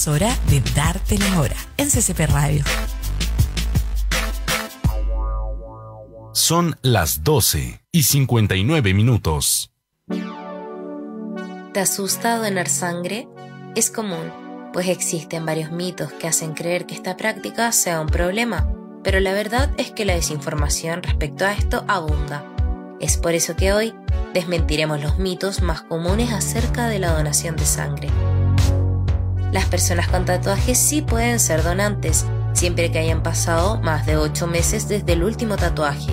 Es hora de darte la hora en CCP Radio. Son las 12 y 59 minutos. ¿Te asusta donar sangre? Es común, pues existen varios mitos que hacen creer que esta práctica sea un problema, pero la verdad es que la desinformación respecto a esto abunda. Es por eso que hoy desmentiremos los mitos más comunes acerca de la donación de sangre. Las personas con tatuajes sí pueden ser donantes, siempre que hayan pasado más de 8 meses desde el último tatuaje.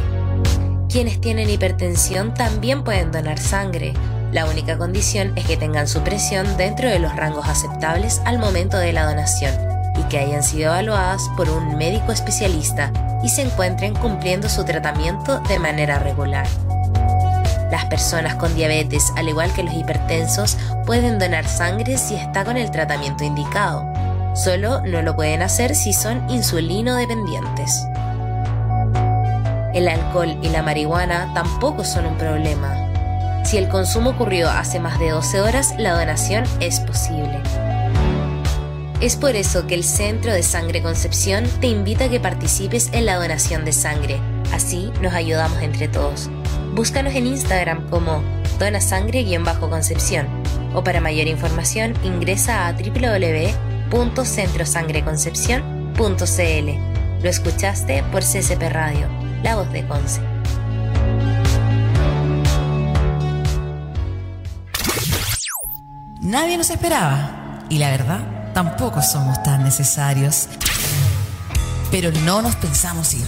Quienes tienen hipertensión también pueden donar sangre. La única condición es que tengan su presión dentro de los rangos aceptables al momento de la donación y que hayan sido evaluadas por un médico especialista y se encuentren cumpliendo su tratamiento de manera regular. Las personas con diabetes, al igual que los hipertensos, pueden donar sangre si está con el tratamiento indicado. Solo no lo pueden hacer si son insulino dependientes. El alcohol y la marihuana tampoco son un problema. Si el consumo ocurrió hace más de 12 horas, la donación es posible. Es por eso que el Centro de Sangre Concepción te invita a que participes en la donación de sangre. Así nos ayudamos entre todos. Búscanos en Instagram como donasangre-concepción o para mayor información ingresa a www.centrosangreconcepción.cl. Lo escuchaste por CCP Radio, la voz de Conce. Nadie nos esperaba y la verdad tampoco somos tan necesarios. Pero no nos pensamos ir.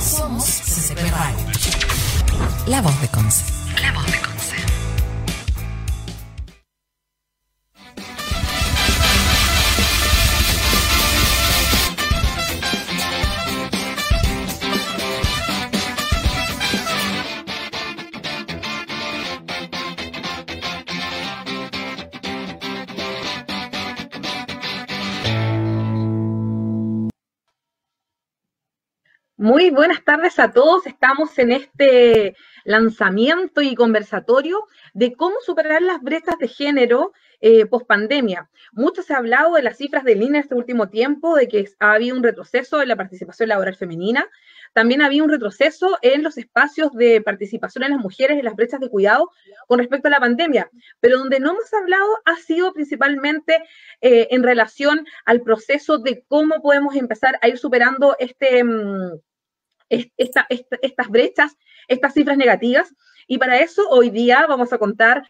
Somos CCP Radio. La voz de Conce. La voz de Conce. Muy buenas tardes a todos. Estamos en este lanzamiento y conversatorio de cómo superar las brechas de género eh, post pandemia. Mucho se ha hablado de las cifras del INE este último tiempo, de que ha habido un retroceso en la participación laboral femenina. También ha habido un retroceso en los espacios de participación en las mujeres en las brechas de cuidado con respecto a la pandemia. Pero donde no hemos hablado ha sido principalmente eh, en relación al proceso de cómo podemos empezar a ir superando este. Mm, estas brechas, estas cifras negativas. Y para eso hoy día vamos a contar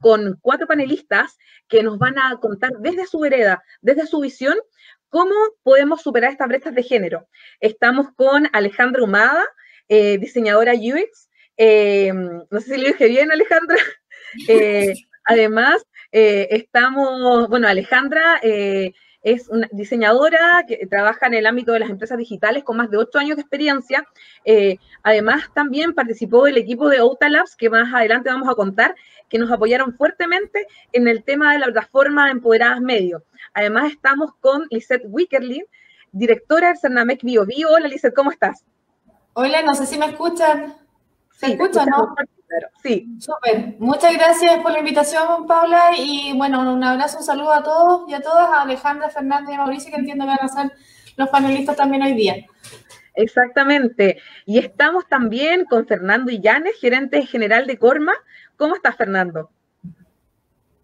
con cuatro panelistas que nos van a contar desde su vereda, desde su visión, cómo podemos superar estas brechas de género. Estamos con Alejandra Humada, eh, diseñadora UX. Eh, no sé si lo dije bien, Alejandra. Eh, además, estamos, bueno, Alejandra es una diseñadora que trabaja en el ámbito de las empresas digitales con más de ocho años de experiencia. Eh, además, también participó del equipo de Outalabs, que más adelante vamos a contar, que nos apoyaron fuertemente en el tema de la plataforma Empoderadas Medio. Además, estamos con Lisette Wickerlin, directora del Cernamec Bio Bio. Hola, Lisette, ¿cómo estás? Hola, no sé si me escuchan. ¿Se sí, escucha, no? Sí. Súper. Muchas gracias por la invitación, Paula. Y bueno, un abrazo, un saludo a todos y a todas, a Alejandra, Fernández y Mauricio, que entiendo que van a ser los panelistas también hoy día. Exactamente. Y estamos también con Fernando Illanes, gerente general de Corma. ¿Cómo estás, Fernando?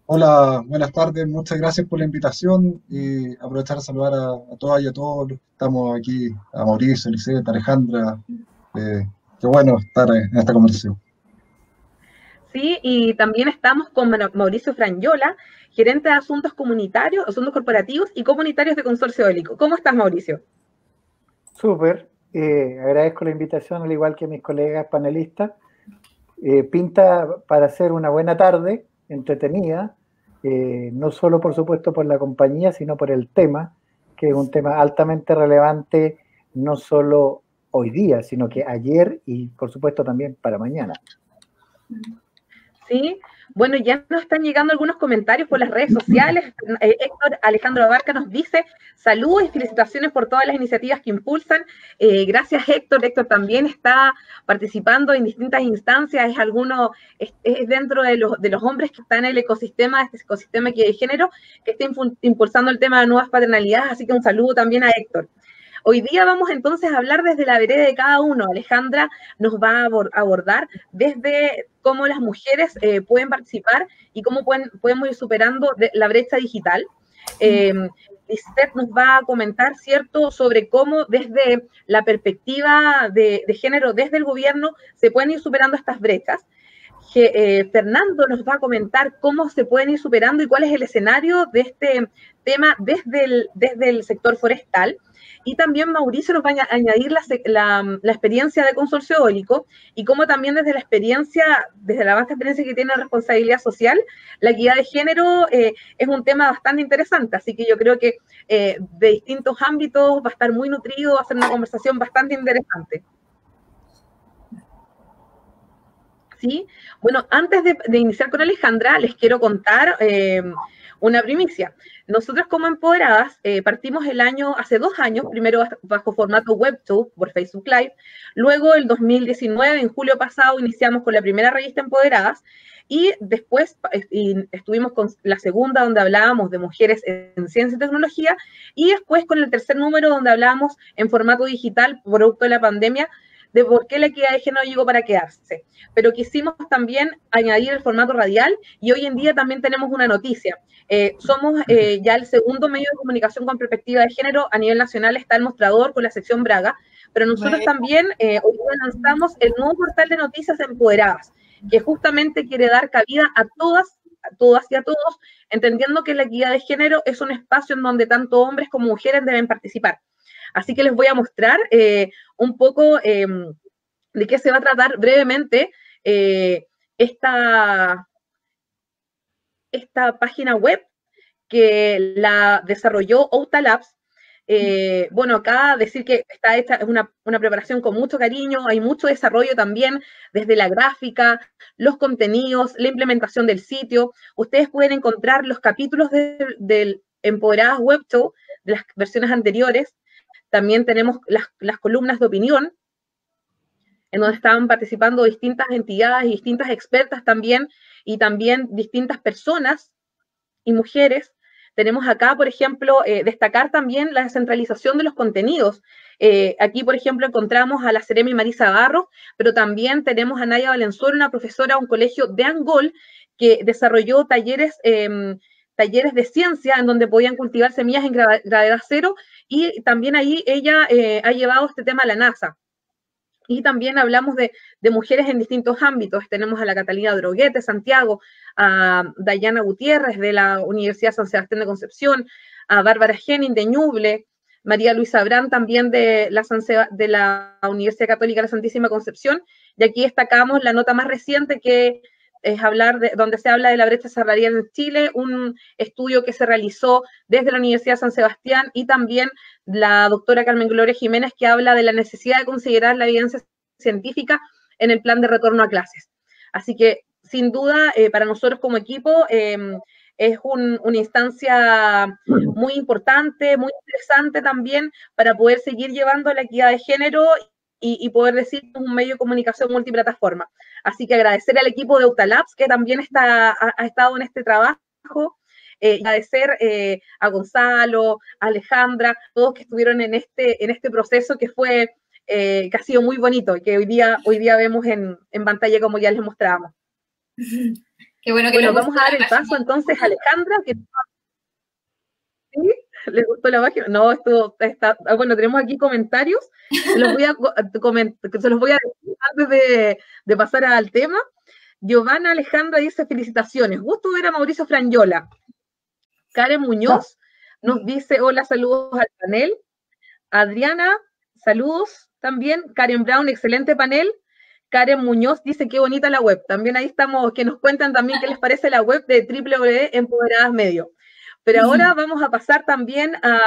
Hola, buenas tardes. Muchas gracias por la invitación y aprovechar a saludar a, todas y a todos. Estamos aquí, a Mauricio, Lisette, Alejandra. Eh, qué bueno estar en esta conversación. Sí, y también estamos con Mauricio Franyola, gerente de asuntos comunitarios, asuntos corporativos y comunitarios de Consorcio Élico. ¿Cómo estás, Mauricio? Súper, eh, agradezco la invitación, al igual que mis colegas panelistas. Eh, pinta para hacer una buena tarde, entretenida, eh, no solo por supuesto por la compañía, sino por el tema, que es un tema altamente relevante, no solo hoy día, sino que ayer y por supuesto también para mañana. ¿sí? Bueno, ya nos están llegando algunos comentarios por las redes sociales. Eh, Héctor Alejandro Abarca nos dice saludos y felicitaciones por todas las iniciativas que impulsan. Eh, gracias, Héctor. Héctor también está participando en distintas instancias, es alguno, es, dentro de los, de los hombres que están en el ecosistema, este ecosistema de género, que está impulsando el tema de nuevas paternalidades. Así que un saludo también a Héctor. Hoy día vamos entonces a hablar desde la vereda de cada uno. Alejandra nos va a abordar desde cómo las mujeres eh, pueden participar y cómo pueden, podemos ir superando la brecha digital. Eh, nos va a comentar, ¿cierto?, sobre cómo desde la perspectiva de, género, desde el gobierno, se pueden ir superando estas brechas. Eh, Fernando nos va a comentar cómo se pueden ir superando y cuál es el escenario de este tema desde desde el sector forestal. Y también Mauricio nos va a añadir la, experiencia de consorcio eólico y cómo también desde la experiencia, desde la vasta experiencia que tiene la responsabilidad social, la equidad de género eh, es un tema bastante interesante. Así que yo creo que eh, de distintos ámbitos va a estar muy nutrido, va a ser una conversación bastante interesante. ¿Sí? Bueno, antes de, iniciar con Alejandra, les quiero contar eh, una primicia. Nosotros como Empoderadas eh, partimos el año, hace dos años, primero bajo formato WebTube por Facebook Live, luego el 2019, en julio pasado, iniciamos con la primera revista Empoderadas. Y después estuvimos con la segunda donde hablábamos de mujeres en ciencia y tecnología. Y después con el tercer número donde hablábamos en formato digital, producto de la pandemia, de por qué la equidad de género llegó para quedarse. Pero quisimos también añadir el formato radial y hoy en día también tenemos una noticia. Eh, somos eh, ya el segundo medio de comunicación con perspectiva de género a nivel nacional, está el mostrador con la sección Braga, pero nosotros también eh, hoy lanzamos el nuevo portal de noticias empoderadas, que justamente quiere dar cabida a todas a todas y a todos, entendiendo que la equidad de género es un espacio en donde tanto hombres como mujeres deben participar. Así que les voy a mostrar un poco em, de qué se va a tratar brevemente esta, esta página web que la desarrolló Outa Labs. Eh, bueno, acá decir que está hecha, es una, preparación con mucho cariño, hay mucho desarrollo también desde la gráfica, los contenidos, la implementación del sitio. Ustedes pueden encontrar los capítulos del Empoderadas Web Show de las versiones anteriores. También tenemos las, las columnas de opinión, en donde estaban participando distintas entidades y distintas expertas también y también distintas personas y mujeres. Tenemos acá, por ejemplo, eh, destacar también la descentralización de los contenidos. Eh, aquí, por ejemplo, encontramos a la Seremi Marisa Barros, pero también tenemos a Naya Valenzuela, una profesora de un colegio de Angol, que desarrolló talleres, em, talleres de ciencia en donde podían cultivar semillas en gravedad cero y también ahí ella eh, ha llevado este tema a la NASA. Y también hablamos de, mujeres en distintos ámbitos. Tenemos a la Catalina Droguete, Santiago, a Dayana Gutiérrez de la Universidad San Sebastián de Concepción, a Bárbara Henning de Ñuble, María Luisa Brand también de la, de la Universidad Católica de la Santísima Concepción. Y aquí destacamos la nota más reciente que es hablar de, donde se habla de la brecha salarial en Chile, un estudio que se realizó desde la Universidad de San Sebastián y también la doctora Carmen Gloria Jiménez que habla de la necesidad de considerar la evidencia científica en el plan de retorno a clases. Así que, sin duda, eh, para nosotros como equipo, em, es una instancia muy importante, muy interesante también para poder seguir llevando la equidad de género y, poder decir un medio de comunicación multiplataforma. Así que agradecer al equipo de Utalabs que también está, ha, estado en este trabajo. Eh, agradecer eh, a Gonzalo, a Alejandra, todos que estuvieron en este, en este proceso que fue, eh, que ha sido muy bonito y que hoy día, hoy día vemos en, en pantalla como ya les mostrábamos. Qué bueno que bueno, vamos a dar el paso entonces a Alejandra, que ¿Sí? ¿Les gustó la página? No, esto está, ah, bueno, tenemos aquí comentarios, se los voy a, se los voy a decir antes de, pasar al tema. Giovanna Alejandra dice felicitaciones, gusto ver a Mauricio Franyola. Karen Muñoz nos dice hola, saludos al panel. Adriana, saludos también. Karen Brown, excelente panel. Karen Muñoz dice qué bonita la web. También ahí estamos, que nos cuentan también qué les parece la web de www.empoderadas Medio. Pero ahora vamos a pasar también a,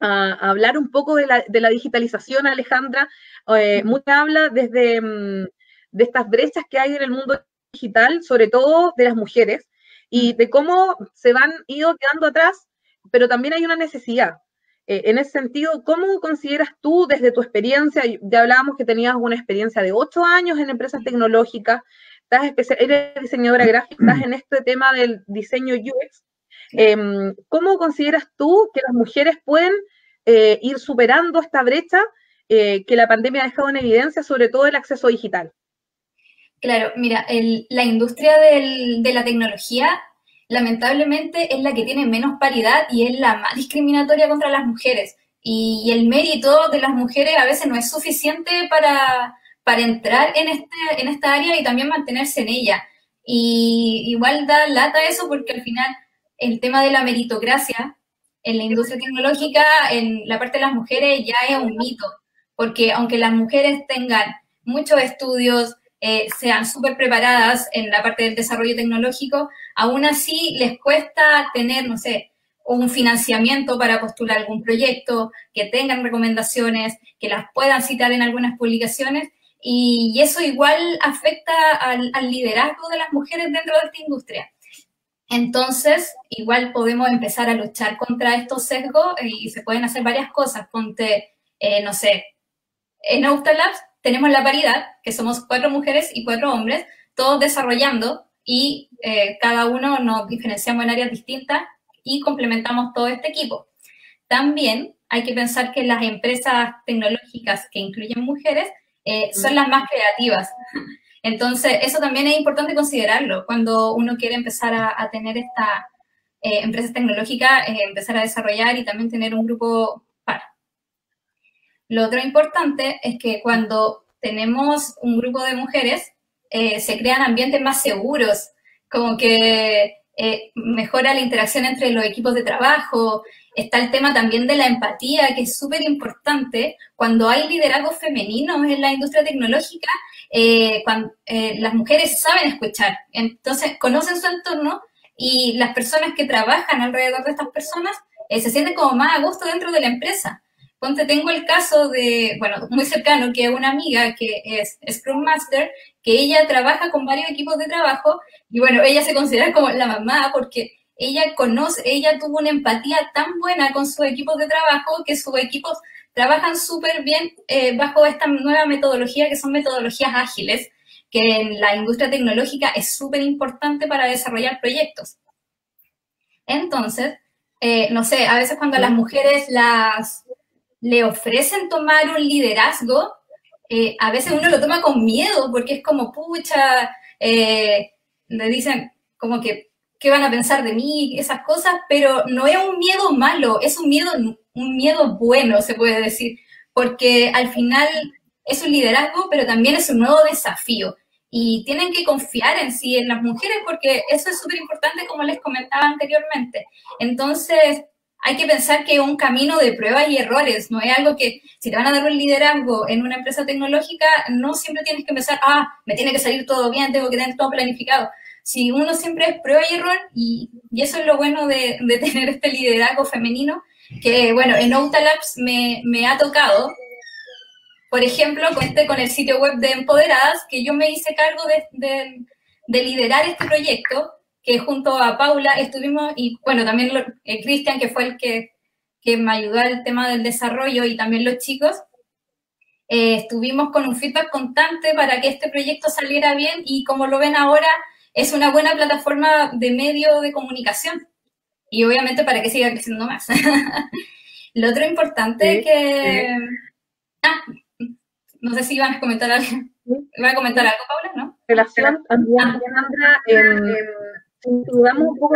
hablar un poco de la, digitalización, Alejandra. Eh, mucha habla desde mm, de estas brechas que hay en el mundo digital, sobre todo de las mujeres, y de cómo se van ido quedando atrás, pero también hay una necesidad. Eh, en ese sentido, ¿cómo consideras tú desde tu experiencia? Ya hablábamos que tenías una experiencia de ocho años en empresas tecnológicas, estás eres diseñadora gráfica, estás en este tema del diseño UX. Em, ¿Cómo consideras tú que las mujeres pueden eh, ir superando esta brecha eh, que la pandemia ha dejado en evidencia, sobre todo el acceso digital? Claro, mira, la industria de la tecnología lamentablemente es la que tiene menos paridad y es la más discriminatoria contra las mujeres. Y, el mérito de las mujeres a veces no es suficiente para, para entrar en, este, en esta área y también mantenerse en ella. Y igual da lata eso porque al final el tema de la meritocracia en la industria tecnológica, en la parte de las mujeres, ya es un mito, porque aunque las mujeres tengan muchos estudios, eh, sean súper preparadas en la parte del desarrollo tecnológico, aún así les cuesta tener, no sé, un financiamiento para postular algún proyecto, que tengan recomendaciones, que las puedan citar en algunas publicaciones, y, eso igual afecta al, liderazgo de las mujeres dentro de esta industria. Entonces, igual podemos empezar a luchar contra estos sesgos y se pueden hacer varias cosas. Ponte, eh, no sé, en Labs tenemos la paridad, que somos cuatro mujeres y cuatro hombres, todos desarrollando y eh, cada uno nos diferenciamos en áreas distintas y complementamos todo este equipo. También hay que pensar que las empresas tecnológicas que incluyen mujeres eh, son las más creativas. Entonces, eso también es importante considerarlo. Cuando uno quiere empezar a, tener esta eh, empresa tecnológica, empezar a desarrollar y también tener un grupo lo otro importante es que cuando tenemos un grupo de mujeres, eh, se crean ambientes más seguros, como que eh, mejora la interacción entre los equipos de trabajo. Está el tema también de la empatía, que es súper importante. Cuando hay liderazgo femenino en la industria tecnológica, eh, cuando, las mujeres saben escuchar, entonces conocen su entorno y las personas que trabajan alrededor de estas personas se sienten como más a gusto dentro de la empresa. Ponte, tengo el caso de, bueno, muy cercano, que es una amiga que es Scrum Master, que ella trabaja con varios equipos de trabajo y bueno, ella se considera como la mamá porque ella conoce, ella tuvo una empatía tan buena con sus equipos de trabajo que sus equipos trabajan súper bien eh, bajo esta nueva metodología que son metodologías ágiles, que en la industria tecnológica es súper importante para desarrollar proyectos. Entonces, eh, no sé, a veces cuando las mujeres las le ofrecen tomar un liderazgo, eh, a veces uno lo toma con miedo porque es como, pucha, eh, le dicen como que, ¿qué van a pensar de mí? Esas cosas, pero no es un miedo malo, es un miedo, un miedo bueno, se puede decir, porque al final es un liderazgo, pero también es un nuevo desafío. Y tienen que confiar en sí, en las mujeres, porque eso es súper importante, como les comentaba anteriormente. Entonces, hay que pensar que es un camino de pruebas y errores, no es algo que si te van a dar un liderazgo en una empresa tecnológica, no siempre tienes que pensar, ah, me tiene que salir todo bien, tengo que tener todo planificado. Si uno siempre es prueba y error, y, eso es lo bueno de, tener este liderazgo femenino, que bueno, en Outalabs me, me ha tocado, por ejemplo, este, con el sitio web de Empoderadas, que yo me hice cargo de, de liderar este proyecto, que junto a Paula estuvimos, y bueno, también eh, Cristian, que fue el que, que me ayudó al tema del desarrollo, y también los chicos, eh, estuvimos con un feedback constante para que este proyecto saliera bien y como lo ven ahora, es una buena plataforma de medio de comunicación y obviamente para que siga creciendo más. lo otro importante es que... Ah, no sé si iban a comentar algo. ¿Iban a comentar algo, Paula? ¿No? Relación ah. en, si dudamos un poco,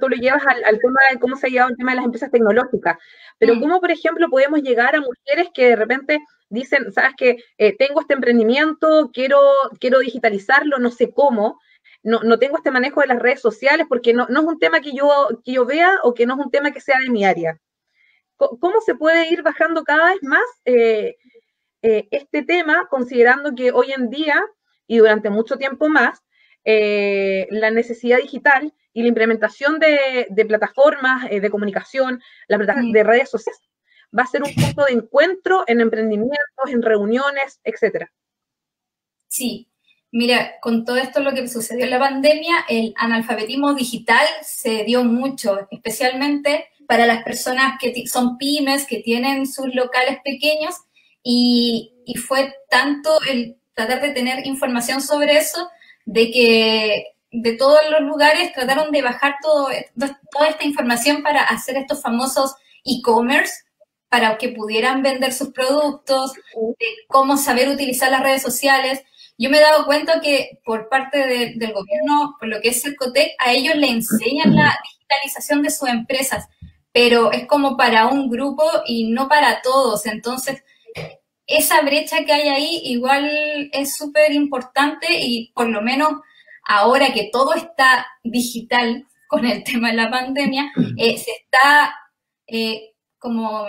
tú, lo, llevas al, tema de cómo se ha llevado el tema de las empresas tecnológicas, pero cómo, por ejemplo, podemos llegar a mujeres que de repente dicen, sabes que eh, tengo este emprendimiento, quiero, quiero digitalizarlo, no sé cómo, no, no, tengo este manejo de las redes sociales porque no, no, es un tema que yo, que yo vea o que no es un tema que sea de mi área. ¿Cómo se puede ir bajando cada vez más eh, eh, este tema, considerando que hoy en día y durante mucho tiempo más, eh, la necesidad digital y la implementación de, plataformas eh, de comunicación, la de redes sociales, va a ser un punto de encuentro en emprendimientos, en reuniones, etcétera. Sí, Mira, con todo esto lo que sucedió en la pandemia, el analfabetismo digital se dio mucho, especialmente para las personas que son pymes, que tienen sus locales pequeños, y, fue tanto el tratar de tener información sobre eso, de que de todos los lugares trataron de bajar todo, toda esta información para hacer estos famosos e-commerce, para que pudieran vender sus productos, de cómo saber utilizar las redes sociales. Yo me he dado cuenta que por parte del gobierno, por lo que es el COTEC, a ellos le enseñan la digitalización de sus empresas, pero es como para un grupo y no para todos. Entonces, esa brecha que hay ahí igual es súper importante y por lo menos ahora que todo está digital con el tema de la pandemia, eh, se está eh, como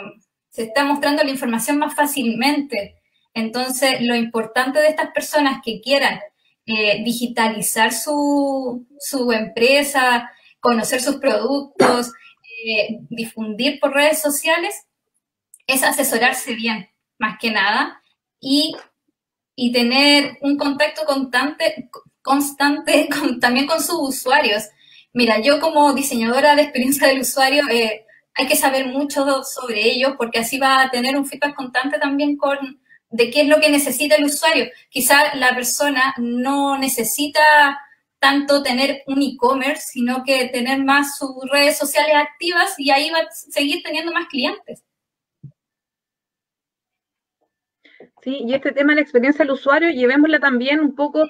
se está mostrando la información más fácilmente. Entonces, lo importante de estas personas que quieran eh, digitalizar su, su, empresa, conocer sus productos, difundir por redes sociales, es asesorarse bien más que nada, y, tener un contacto constante, constante también con sus usuarios. Mira, yo como diseñadora de experiencia del usuario, eh, hay que saber mucho sobre ellos porque así va a tener un feedback constante también con de qué es lo que necesita el usuario. Quizá la persona no necesita tanto tener un e-commerce, sino que tener más sus redes sociales activas y ahí va a seguir teniendo más clientes. Y este tema de la experiencia del usuario, llevémosla también un poco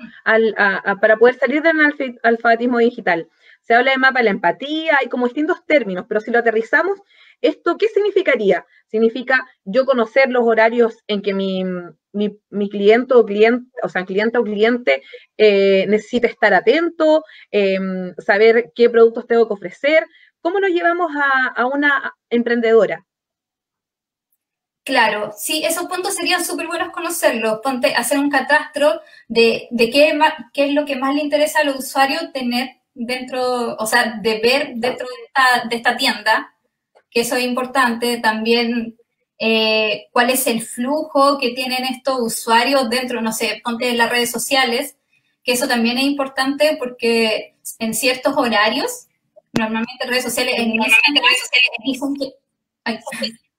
para poder salir del alfabetismo digital. Se habla de mapa de la empatía, hay como distintos términos, pero si lo aterrizamos, ¿esto qué significaría? Significa yo conocer los horarios en que mi, cliente o cliente, o sea, cliente o cliente eh, necesita estar atento, em, saber qué productos tengo que ofrecer. ¿Cómo lo llevamos a una emprendedora? Claro, sí, esos puntos serían súper buenos conocerlos. Ponte, hacer un catastro de, de qué, qué es lo que más le interesa al usuario tener dentro, o sea, de ver dentro de esta, de esta tienda, que eso es importante. También eh, cuál es el flujo que tienen estos usuarios dentro, no sé, ponte de las redes sociales, que eso también es importante porque en ciertos horarios, normalmente redes sociales, en, redes sociales dicen que...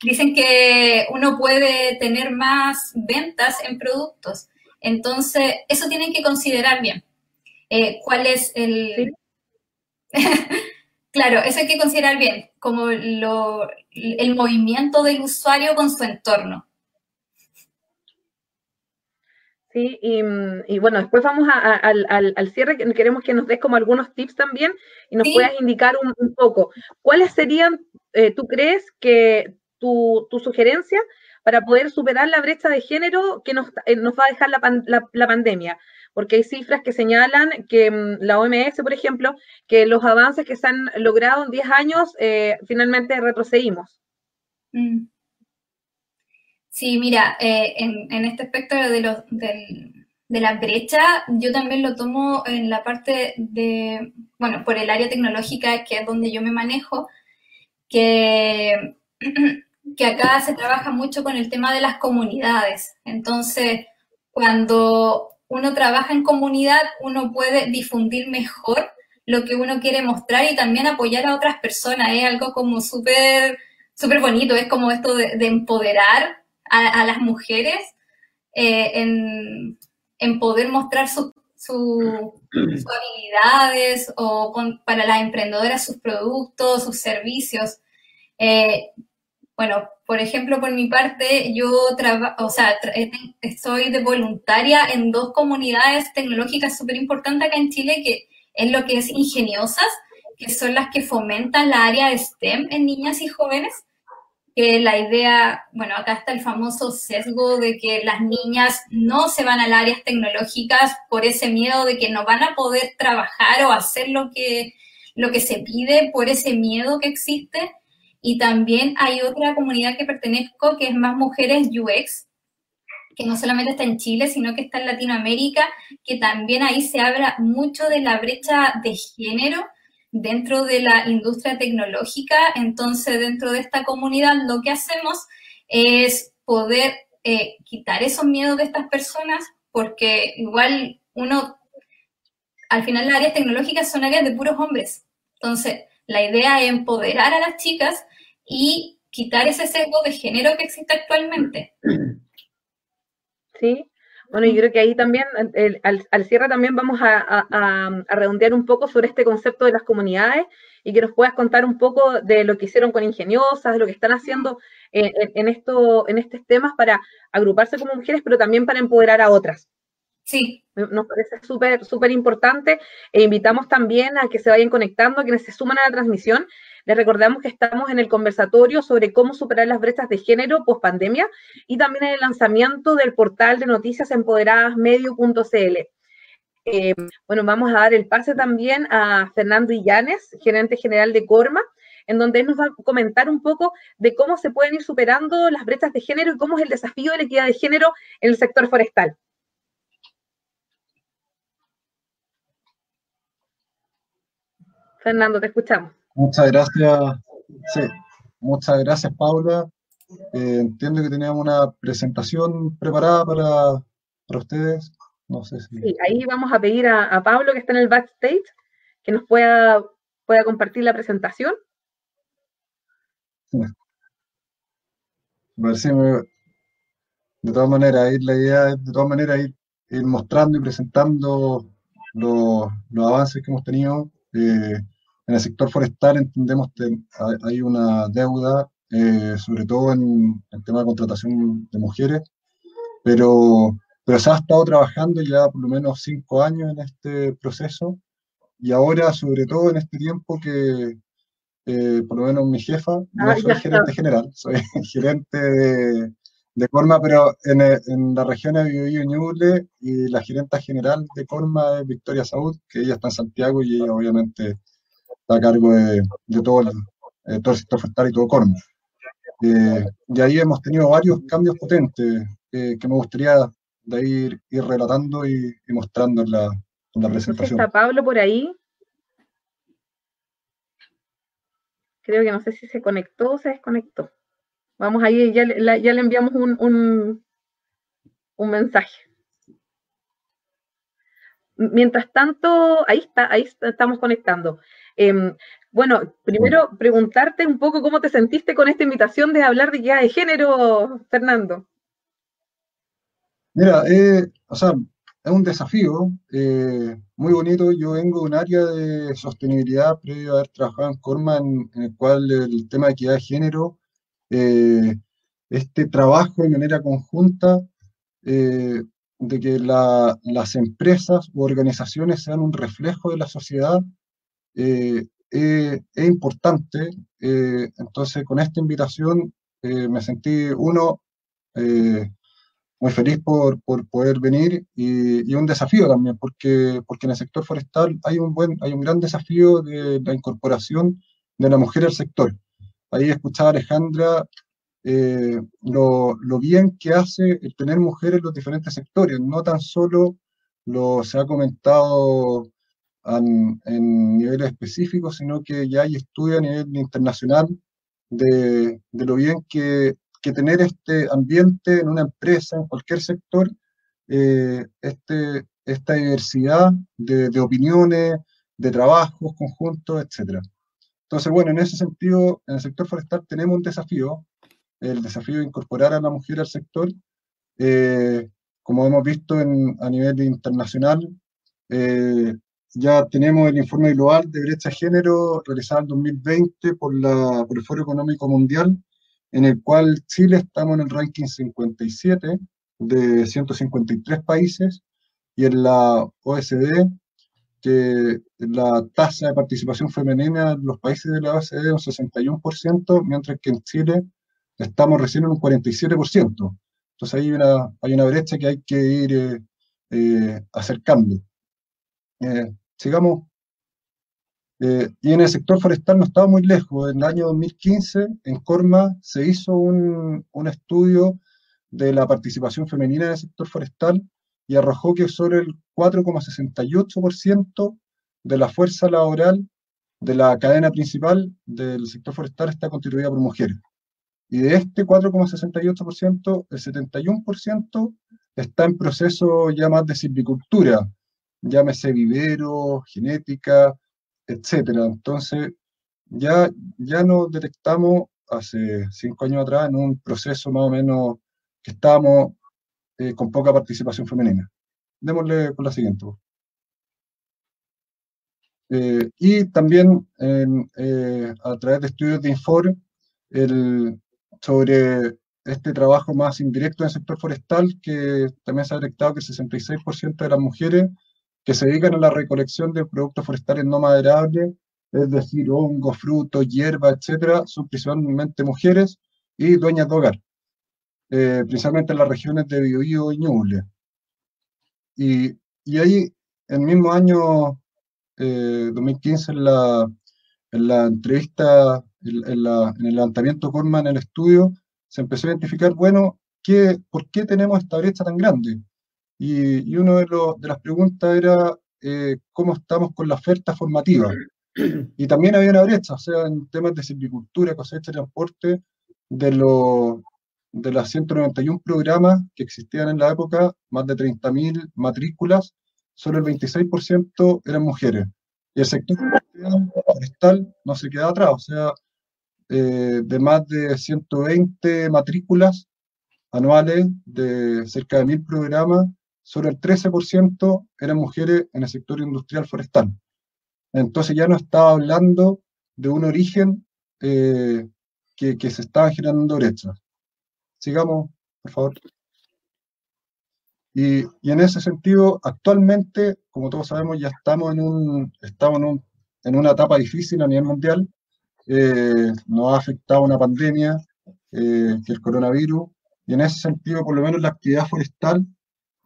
Dicen que uno puede tener más ventas en productos. Entonces, eso tienen que considerar bien. Eh, ¿Cuál es el... claro, eso hay que considerar bien, como lo, el movimiento del usuario con su entorno. Sí, y, bueno, después vamos al, al, cierre, queremos que nos des como algunos tips también y nos puedas indicar un, poco. ¿Cuáles serían, eh, tú crees que tu, sugerencia para poder superar la brecha de género que nos, eh, nos va a dejar la, pandemia. Porque hay cifras que señalan que mm, la OMS, por ejemplo, que los avances que se han logrado en 10 años, eh, finalmente retrocedimos. Mm. Sí, mira, eh, en, este aspecto de, los, de la brecha, yo también lo tomo en la parte de, bueno, por el área tecnológica, que es donde yo me manejo, que que acá se trabaja mucho con el tema de las comunidades. Entonces, cuando uno trabaja en comunidad, uno puede difundir mejor lo que uno quiere mostrar y también apoyar a otras personas. Es algo como súper súper bonito, es como esto de, empoderar a, las mujeres eh, en, poder mostrar sus habilidades o para las emprendedoras sus productos, sus servicios. Eh, bueno, por ejemplo, por mi parte, yo trabajo, o sea, eh, estoy de voluntaria en dos comunidades tecnológicas súper importantes acá en Chile, que es lo que es ingeniosas, que son las que fomentan la área de STEM en niñas y jóvenes. Que la idea, bueno, acá está el famoso sesgo de que las niñas no se van a las áreas tecnológicas por ese miedo de que no van a poder trabajar o hacer lo que, lo que se pide por ese miedo que existe y también hay otra comunidad que pertenezco que es más mujeres UX, que no solamente está en Chile, sino que está en Latinoamérica, que también ahí se habla mucho de la brecha de género dentro de la industria tecnológica. Entonces, dentro de esta comunidad, lo que hacemos es poder eh, quitar esos miedos de estas personas, porque igual uno, al final las áreas tecnológicas son áreas de puros hombres. Entonces, la idea es empoderar a las chicas y quitar ese sesgo de género que existe actualmente. Sí, bueno, yo creo que ahí también, al, cierre también vamos a, redondear un poco sobre este concepto de las comunidades y que nos puedas contar un poco de lo que hicieron con ingeniosas, de lo que están haciendo en, esto, en estos temas para agruparse como mujeres, pero también para empoderar a otras. Sí. Nos parece súper, súper importante e invitamos también a que se vayan conectando, a quienes se suman a la transmisión. Les recordamos que estamos en el conversatorio sobre cómo superar las brechas de género post pandemia y también en el lanzamiento del portal de noticias empoderadas medio.cl. Eh, bueno, vamos a dar el pase también a Fernando Illanes, gerente general de Corma, en donde él nos va a comentar un poco de cómo se pueden ir superando las brechas de género y cómo es el desafío de la equidad de género en el sector forestal. Fernando, te escuchamos. Muchas gracias. Sí, muchas gracias, Paula. Eh, entiendo que teníamos una presentación preparada para, para ustedes. No sé si... Sí, ahí vamos a pedir a, Pablo, que está en el backstage, que nos pueda, pueda compartir la presentación. Sí. de todas maneras, la idea es de todas maneras ir, mostrando y presentando los, avances que hemos tenido. Eh, en el sector forestal entendemos que hay una deuda, eh, sobre todo en el tema de contratación de mujeres, pero, pero se ha estado trabajando ya por lo menos cinco años en este proceso y ahora, sobre todo en este tiempo que, eh, por lo menos mi jefa, no soy gerente general, soy gerente de, de Corma, pero en, en, la región de Biobío y Ñuble, y la gerenta general de Corma es Victoria Saúd, que ella está en Santiago y ella obviamente está a cargo de, todo, el, eh, todo el sector forestal y todo Corma. Eh, y ahí hemos tenido varios cambios potentes eh, que me gustaría de ir, ir relatando y, mostrando en la, en la presentación. ¿Está Pablo por ahí? Creo que no sé si se conectó o se desconectó. Vamos ahí, ya, ya le enviamos un, un, un mensaje. Mientras tanto, ahí está, ahí estamos conectando. Em, bueno, primero preguntarte un poco cómo te sentiste con esta invitación de hablar de equidad de género, Fernando. Mira, eh, o sea, es un desafío eh, muy bonito. Yo vengo de un área de sostenibilidad previo a haber trabajado en Corma, en, el cual el tema de equidad de género, eh, este trabajo de manera conjunta, de que las empresas u organizaciones sean un reflejo de la sociedad, eh, eh, es importante. Eh, entonces, con esta invitación me sentí, uno, muy feliz por, por poder venir y, y, un desafío también, porque, porque en el sector forestal hay un, buen, hay un gran desafío de la incorporación de la mujer al sector. Ahí escuchaba Alejandra lo, lo, bien que hace el tener mujeres en los diferentes sectores, no tan solo lo se ha comentado en, niveles específicos, sino que ya hay estudios a nivel internacional de, de lo bien que, que, tener este ambiente en una empresa, en cualquier sector, eh, este, esta diversidad de, de, opiniones, de trabajos conjuntos, etc. Entonces, bueno, en ese sentido, en el sector forestal tenemos un desafío, el desafío de incorporar a la mujer al sector. Eh, como hemos visto en, a nivel internacional, eh, ya tenemos el informe global de brecha de género realizado en 2020 por, la, por el Foro Económico Mundial, en el cual Chile estamos en el ranking 57 de 153 países y en la OSD, que la tasa de participación femenina en los países de la OSD es un 61%, mientras que en Chile estamos recién en un 47%. Entonces una, hay una brecha que hay que ir eh, eh, acercando. Eh, sigamos. Eh, y en el sector forestal no estaba muy lejos. En el año 2015, en Corma, se hizo un, un estudio de la participación femenina en el sector forestal y arrojó que sobre el 4,68% de la fuerza laboral de la cadena principal del sector forestal está constituida por mujeres. Y de este 4,68%, el 71% está en proceso ya más de silvicultura, llámese vivero, genética, etcétera. Entonces, ya, ya nos detectamos hace cinco años atrás en un proceso más o menos que estábamos eh, con poca participación femenina. Démosle con la siguiente. Eh, y también eh, a través de estudios de Infor sobre este trabajo más indirecto en el sector forestal, que también se ha detectado que el 66% de las mujeres que se dedican a la recolección de productos forestales no maderables, es decir, hongos, frutos, hierba, etcétera, son principalmente mujeres y dueñas de hogar, eh, principalmente en las regiones de Biobío y Ñuble. Y, y ahí, el mismo año 2015, eh, en la, en la entrevista, en, en el levantamiento Corman en el estudio, se empezó a identificar, bueno, ¿qué, ¿por qué tenemos esta brecha tan grande? Y, y una de, de, las preguntas era eh, cómo estamos con la oferta formativa. Y también había una brecha, o sea, en temas de silvicultura, cosecha y transporte, de, lo, de las 191 programas que existían en la época, más de 30.000 matrículas, solo el 26% eran mujeres. Y el sector forestal no se queda atrás, o sea, eh, de más de 120 matrículas anuales de cerca de mil programas, solo el 13% eran mujeres en el sector industrial forestal. Entonces ya no estaba hablando de un origen eh, que, que, se estaban generando brechas. Sigamos, por favor. Y, y, en ese sentido, actualmente, como todos sabemos, ya estamos en, un, estamos en, un, en una etapa difícil a nivel mundial. Eh, nos ha afectado una pandemia, eh, que el coronavirus, y en ese sentido, por lo menos la actividad forestal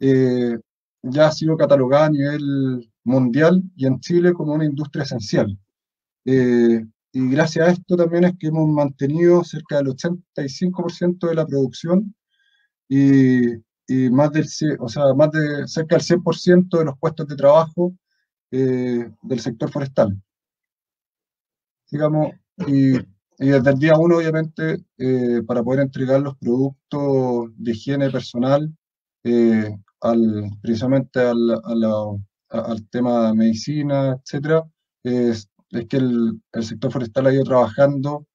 eh, ya ha sido catalogada a nivel mundial y en Chile como una industria esencial. Eh, y gracias a esto también es que hemos mantenido cerca del 85% de la producción y, y, más del, o sea, más de cerca del 100% de los puestos de trabajo eh, del sector forestal. Digamos, y, y desde el día uno, obviamente, eh, para poder entregar los productos de higiene personal eh, al, precisamente al, al tema de medicina, etcétera, es, es que el, el, sector forestal ha ido trabajando,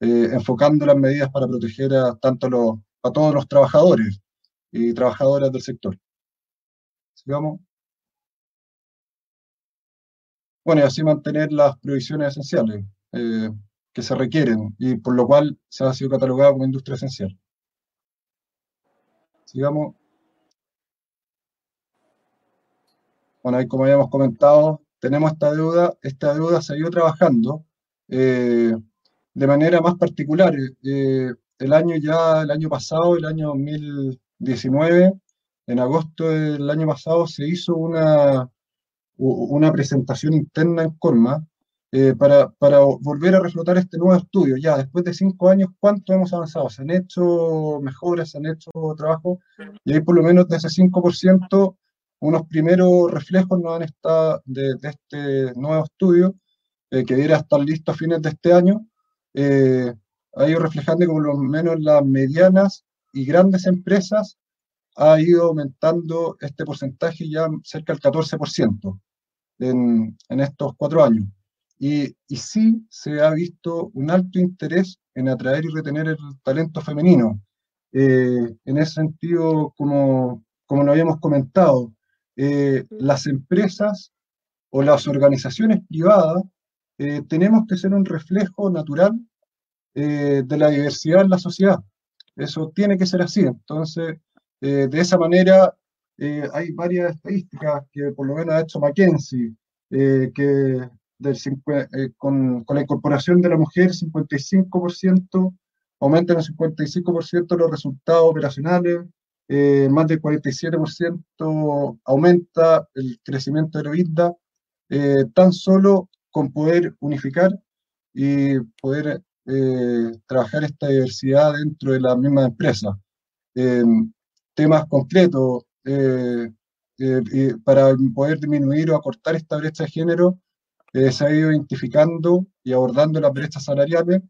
eh, enfocando las medidas para proteger a, tanto los, a todos los trabajadores y trabajadoras del sector. Sigamos. Bueno, y así mantener las provisiones esenciales eh, que se requieren y por lo cual se ha sido catalogado como industria esencial. Sigamos. Bueno, ahí como habíamos comentado, tenemos esta deuda, esta deuda se ha ido trabajando eh, de manera más particular. Eh, el año ya, el año pasado, el año 2019, en agosto del año pasado se hizo una, una presentación interna en Corma eh, para, para, volver a reflotar este nuevo estudio. Ya después de cinco años, ¿cuánto hemos avanzado? ¿Se han hecho mejoras? ¿Se han hecho trabajo? Y ahí por lo menos de ese 5% unos primeros reflejos nos han estado de, de este nuevo estudio, eh, que debería estar listo a fines de este año, eh, ha ido reflejando que por lo menos las medianas y grandes empresas ha ido aumentando este porcentaje ya cerca del 14% en, en estos cuatro años. Y, y, sí se ha visto un alto interés en atraer y retener el talento femenino. Eh, en ese sentido, como, como lo habíamos comentado, eh, las empresas o las organizaciones privadas eh, tenemos que ser un reflejo natural eh, de la diversidad en la sociedad. Eso tiene que ser así. Entonces, de esa manera, hay varias estadísticas que por lo menos ha hecho McKinsey, que del, con, con, la incorporación de la mujer, 55%, aumentan el 55% los resultados operacionales, eh, más del 47% aumenta el crecimiento de la vida, eh, tan solo con poder unificar y poder eh, trabajar esta diversidad dentro de la misma empresa. temas concretos para poder disminuir o acortar esta brecha de género, se ha ido identificando y abordando las brechas salariales.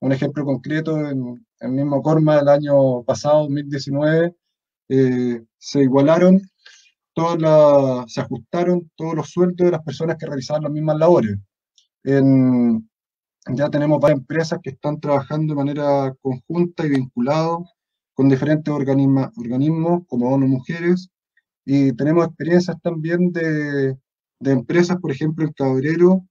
Un ejemplo concreto en el mismo Corma del año pasado, 2019, eh, se igualaron todas se ajustaron todos los sueldos de las personas que realizaban las mismas labores. ya tenemos varias empresas que están trabajando de manera conjunta y vinculados con diferentes organismos como ONU Mujeres, y tenemos experiencias también de, de empresas, por ejemplo, en Cabrero,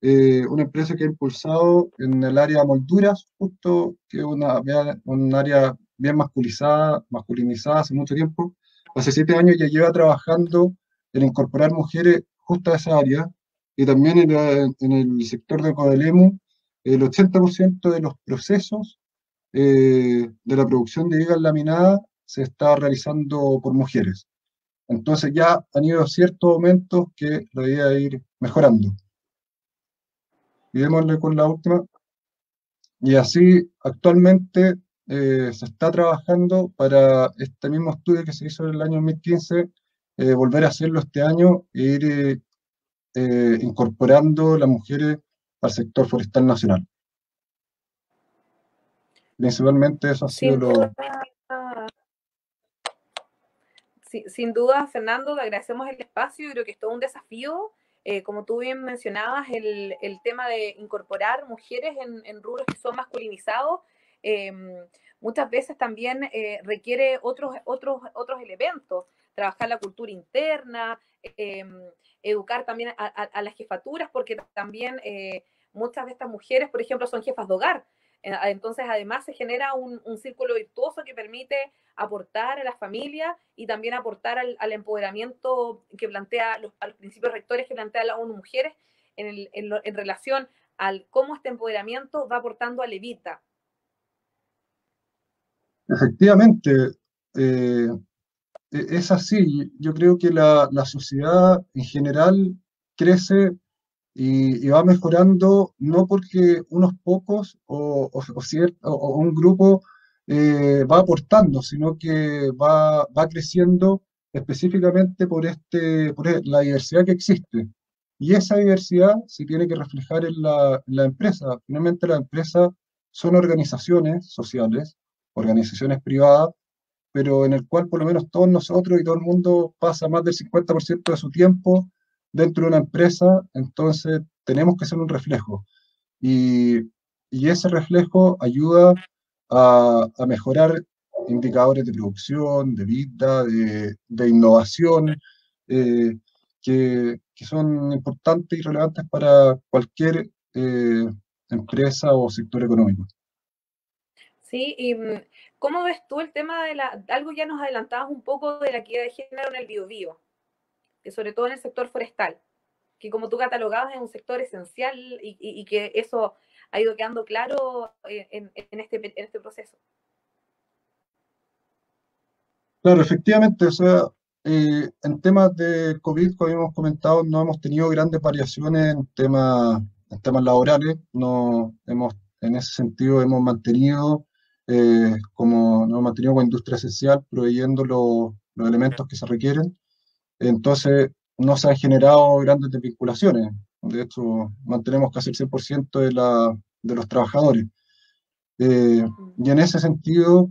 eh, una empresa que ha impulsado en el área de molduras, justo que es un área bien masculinizada, masculinizada hace mucho tiempo. Hace siete años ya lleva trabajando en incorporar mujeres justo a esa área y también en, en el sector de Codelemu, el 80% de los procesos eh, de la producción de vigas laminada se está realizando por mujeres. Entonces ya han ido ciertos momentos que lo a ir mejorando. Y démosle con la última. Y así, actualmente eh, se está trabajando para este mismo estudio que se hizo en el año 2015, eh, volver a hacerlo este año e ir eh, incorporando las mujeres al sector forestal nacional. Principalmente eso ha sido lo sin duda, Fernando, te agradecemos el espacio. Creo que es todo un desafío. Eh, como tú bien mencionabas, el, tema de incorporar mujeres en, rubros que son masculinizados, em, muchas veces también eh, requiere otros, otros, otros elementos. Trabajar la cultura interna, em, educar también a, las jefaturas, porque también eh, muchas de estas mujeres, por ejemplo, son jefas de hogar. Entonces, además, se genera un, círculo virtuoso que permite aportar a la familia y también aportar al, empoderamiento que plantea los, los principios rectores que plantea la ONU Mujeres en, en, relación al cómo este empoderamiento va aportando a Levita. Efectivamente, eh, e, es así. Yo creo que la, la sociedad en general crece y, va mejorando no porque unos pocos o, un grupo eh, va aportando, sino que va, va creciendo específicamente por, este, por e, la diversidad que existe. Y esa diversidad se tiene que reflejar en la, la empresa. Finalmente las empresas son organizaciones sociales, organizaciones privadas, pero en el cual por lo menos todos nosotros y todo el mundo pasa más del 50% de su tiempo dentro de una empresa, entonces tenemos que ser un reflejo. Y, ese reflejo ayuda a, mejorar indicadores de producción, de vida, de, de innovación, eh, que, que, son importantes y relevantes para cualquier eh, empresa o sector económico. Sí, y mm, ¿cómo ves tú el tema de la, algo ya nos adelantabas un poco de la equidad de género en el biobío? sobre todo en el sector forestal, que como tú catalogabas es un sector esencial y, que eso ha ido quedando claro en, este, en este proceso. Claro, efectivamente, o sea, eh, en temas de COVID, como habíamos comentado, no hemos tenido grandes variaciones en temas, en temas laborales, no hemos, en ese sentido hemos mantenido, eh, como nos mantenido con industria esencial, proveyendo los elementos que se requieren. Entonces, no se han generado grandes desvinculaciones. De hecho, mantenemos casi el 100% de, la, de los trabajadores. Eh, y en ese sentido,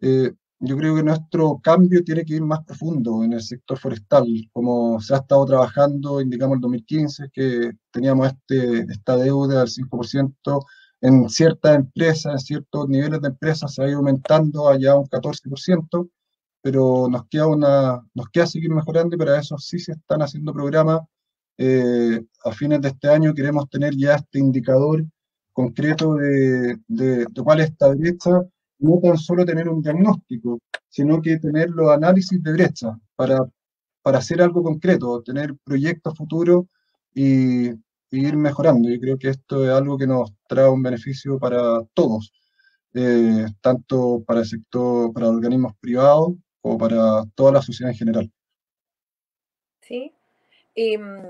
eh, yo creo que nuestro cambio tiene que ir más profundo en el sector forestal, como se ha estado trabajando, indicamos el 2015, que teníamos este, esta deuda del 5%, en ciertas empresas, en ciertos niveles de empresas se ha ido aumentando allá un 14%, pero nos queda, una, nos queda seguir mejorando y para eso sí se están haciendo programas. Eh, a fines de este año queremos tener ya este indicador concreto de, de, cuál es esta brecha, no tan solo tener un diagnóstico, sino que tener los análisis de brecha para, para hacer algo concreto, tener proyectos futuros y, ir mejorando. Yo creo que esto es algo que nos trae un beneficio para todos, eh, tanto para el sector, para organismos privados o para toda la sociedad en general. Sí. Em,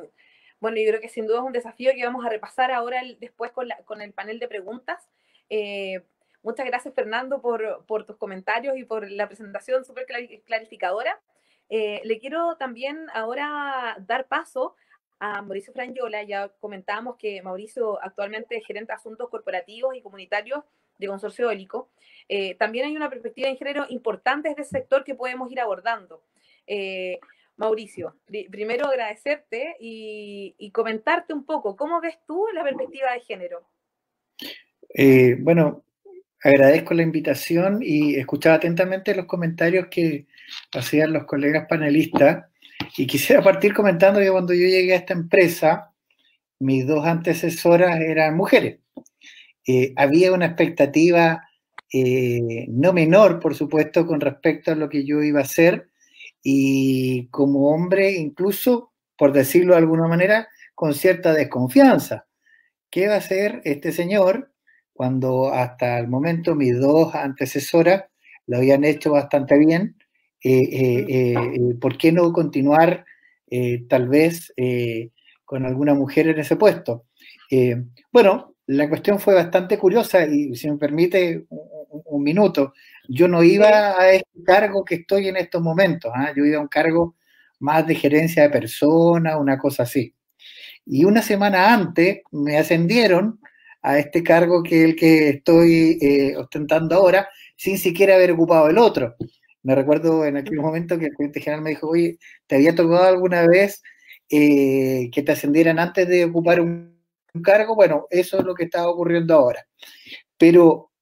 bueno, yo creo que sin duda es un desafío que vamos a repasar ahora después con, con, el panel de preguntas. Eh, muchas gracias, Fernando, por, por, tus comentarios y por la presentación súper clarificadora. Eh, le quiero también ahora dar paso a Mauricio Frangiola. Ya comentábamos que Mauricio actualmente es gerente de asuntos corporativos y comunitarios de Consorcio Eólico. Eh, también hay una perspectiva de género importante de ese sector que podemos ir abordando. Eh, Mauricio, primero agradecerte y, comentarte un poco, ¿cómo ves tú la perspectiva de género? Eh, bueno, agradezco la invitación y escuchaba atentamente los comentarios que hacían los colegas panelistas y quisiera partir comentando que cuando yo llegué a esta empresa, mis dos antecesoras eran mujeres. Eh, había una expectativa eh, no menor, por supuesto, con respecto a lo que yo iba a hacer y como hombre, incluso, por decirlo de alguna manera, con cierta desconfianza. ¿Qué va a hacer este señor cuando hasta el momento mis dos antecesoras lo habían hecho bastante bien? Eh, ¿Por qué no continuar tal vez con alguna mujer en ese puesto? bueno, la cuestión fue bastante curiosa y si me permite un, minuto, yo no iba a este cargo que estoy en estos momentos, ¿ah? yo iba a un cargo más de gerencia de personas, una cosa así. Y una semana antes me ascendieron a este cargo que es el que estoy eh, ostentando ahora, sin siquiera haber ocupado el otro. Me recuerdo en aquel momento que el cliente general me dijo, oye, ¿te había tocado alguna vez eh, que te ascendieran antes de ocupar un cargo, bueno, eso es lo que está ocurriendo ahora. Pero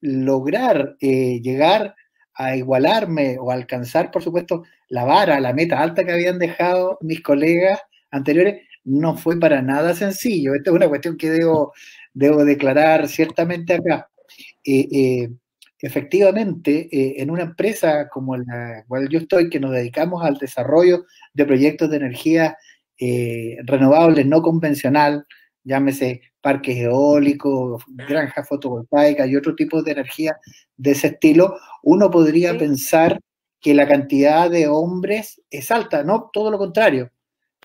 lograr eh, llegar a igualarme o alcanzar, por supuesto, la vara, la meta alta que habían dejado mis colegas anteriores, no fue para nada sencillo. Esta es una cuestión que debo, declarar ciertamente acá. Eh, efectivamente, en una empresa como la cual yo estoy, que nos dedicamos al desarrollo de proyectos de energía renovables no convencional, llámese parques eólicos, granjas fotovoltaicas y otro tipo de energía de ese estilo, uno podría pensar que la cantidad de hombres es alta, no, todo lo contrario.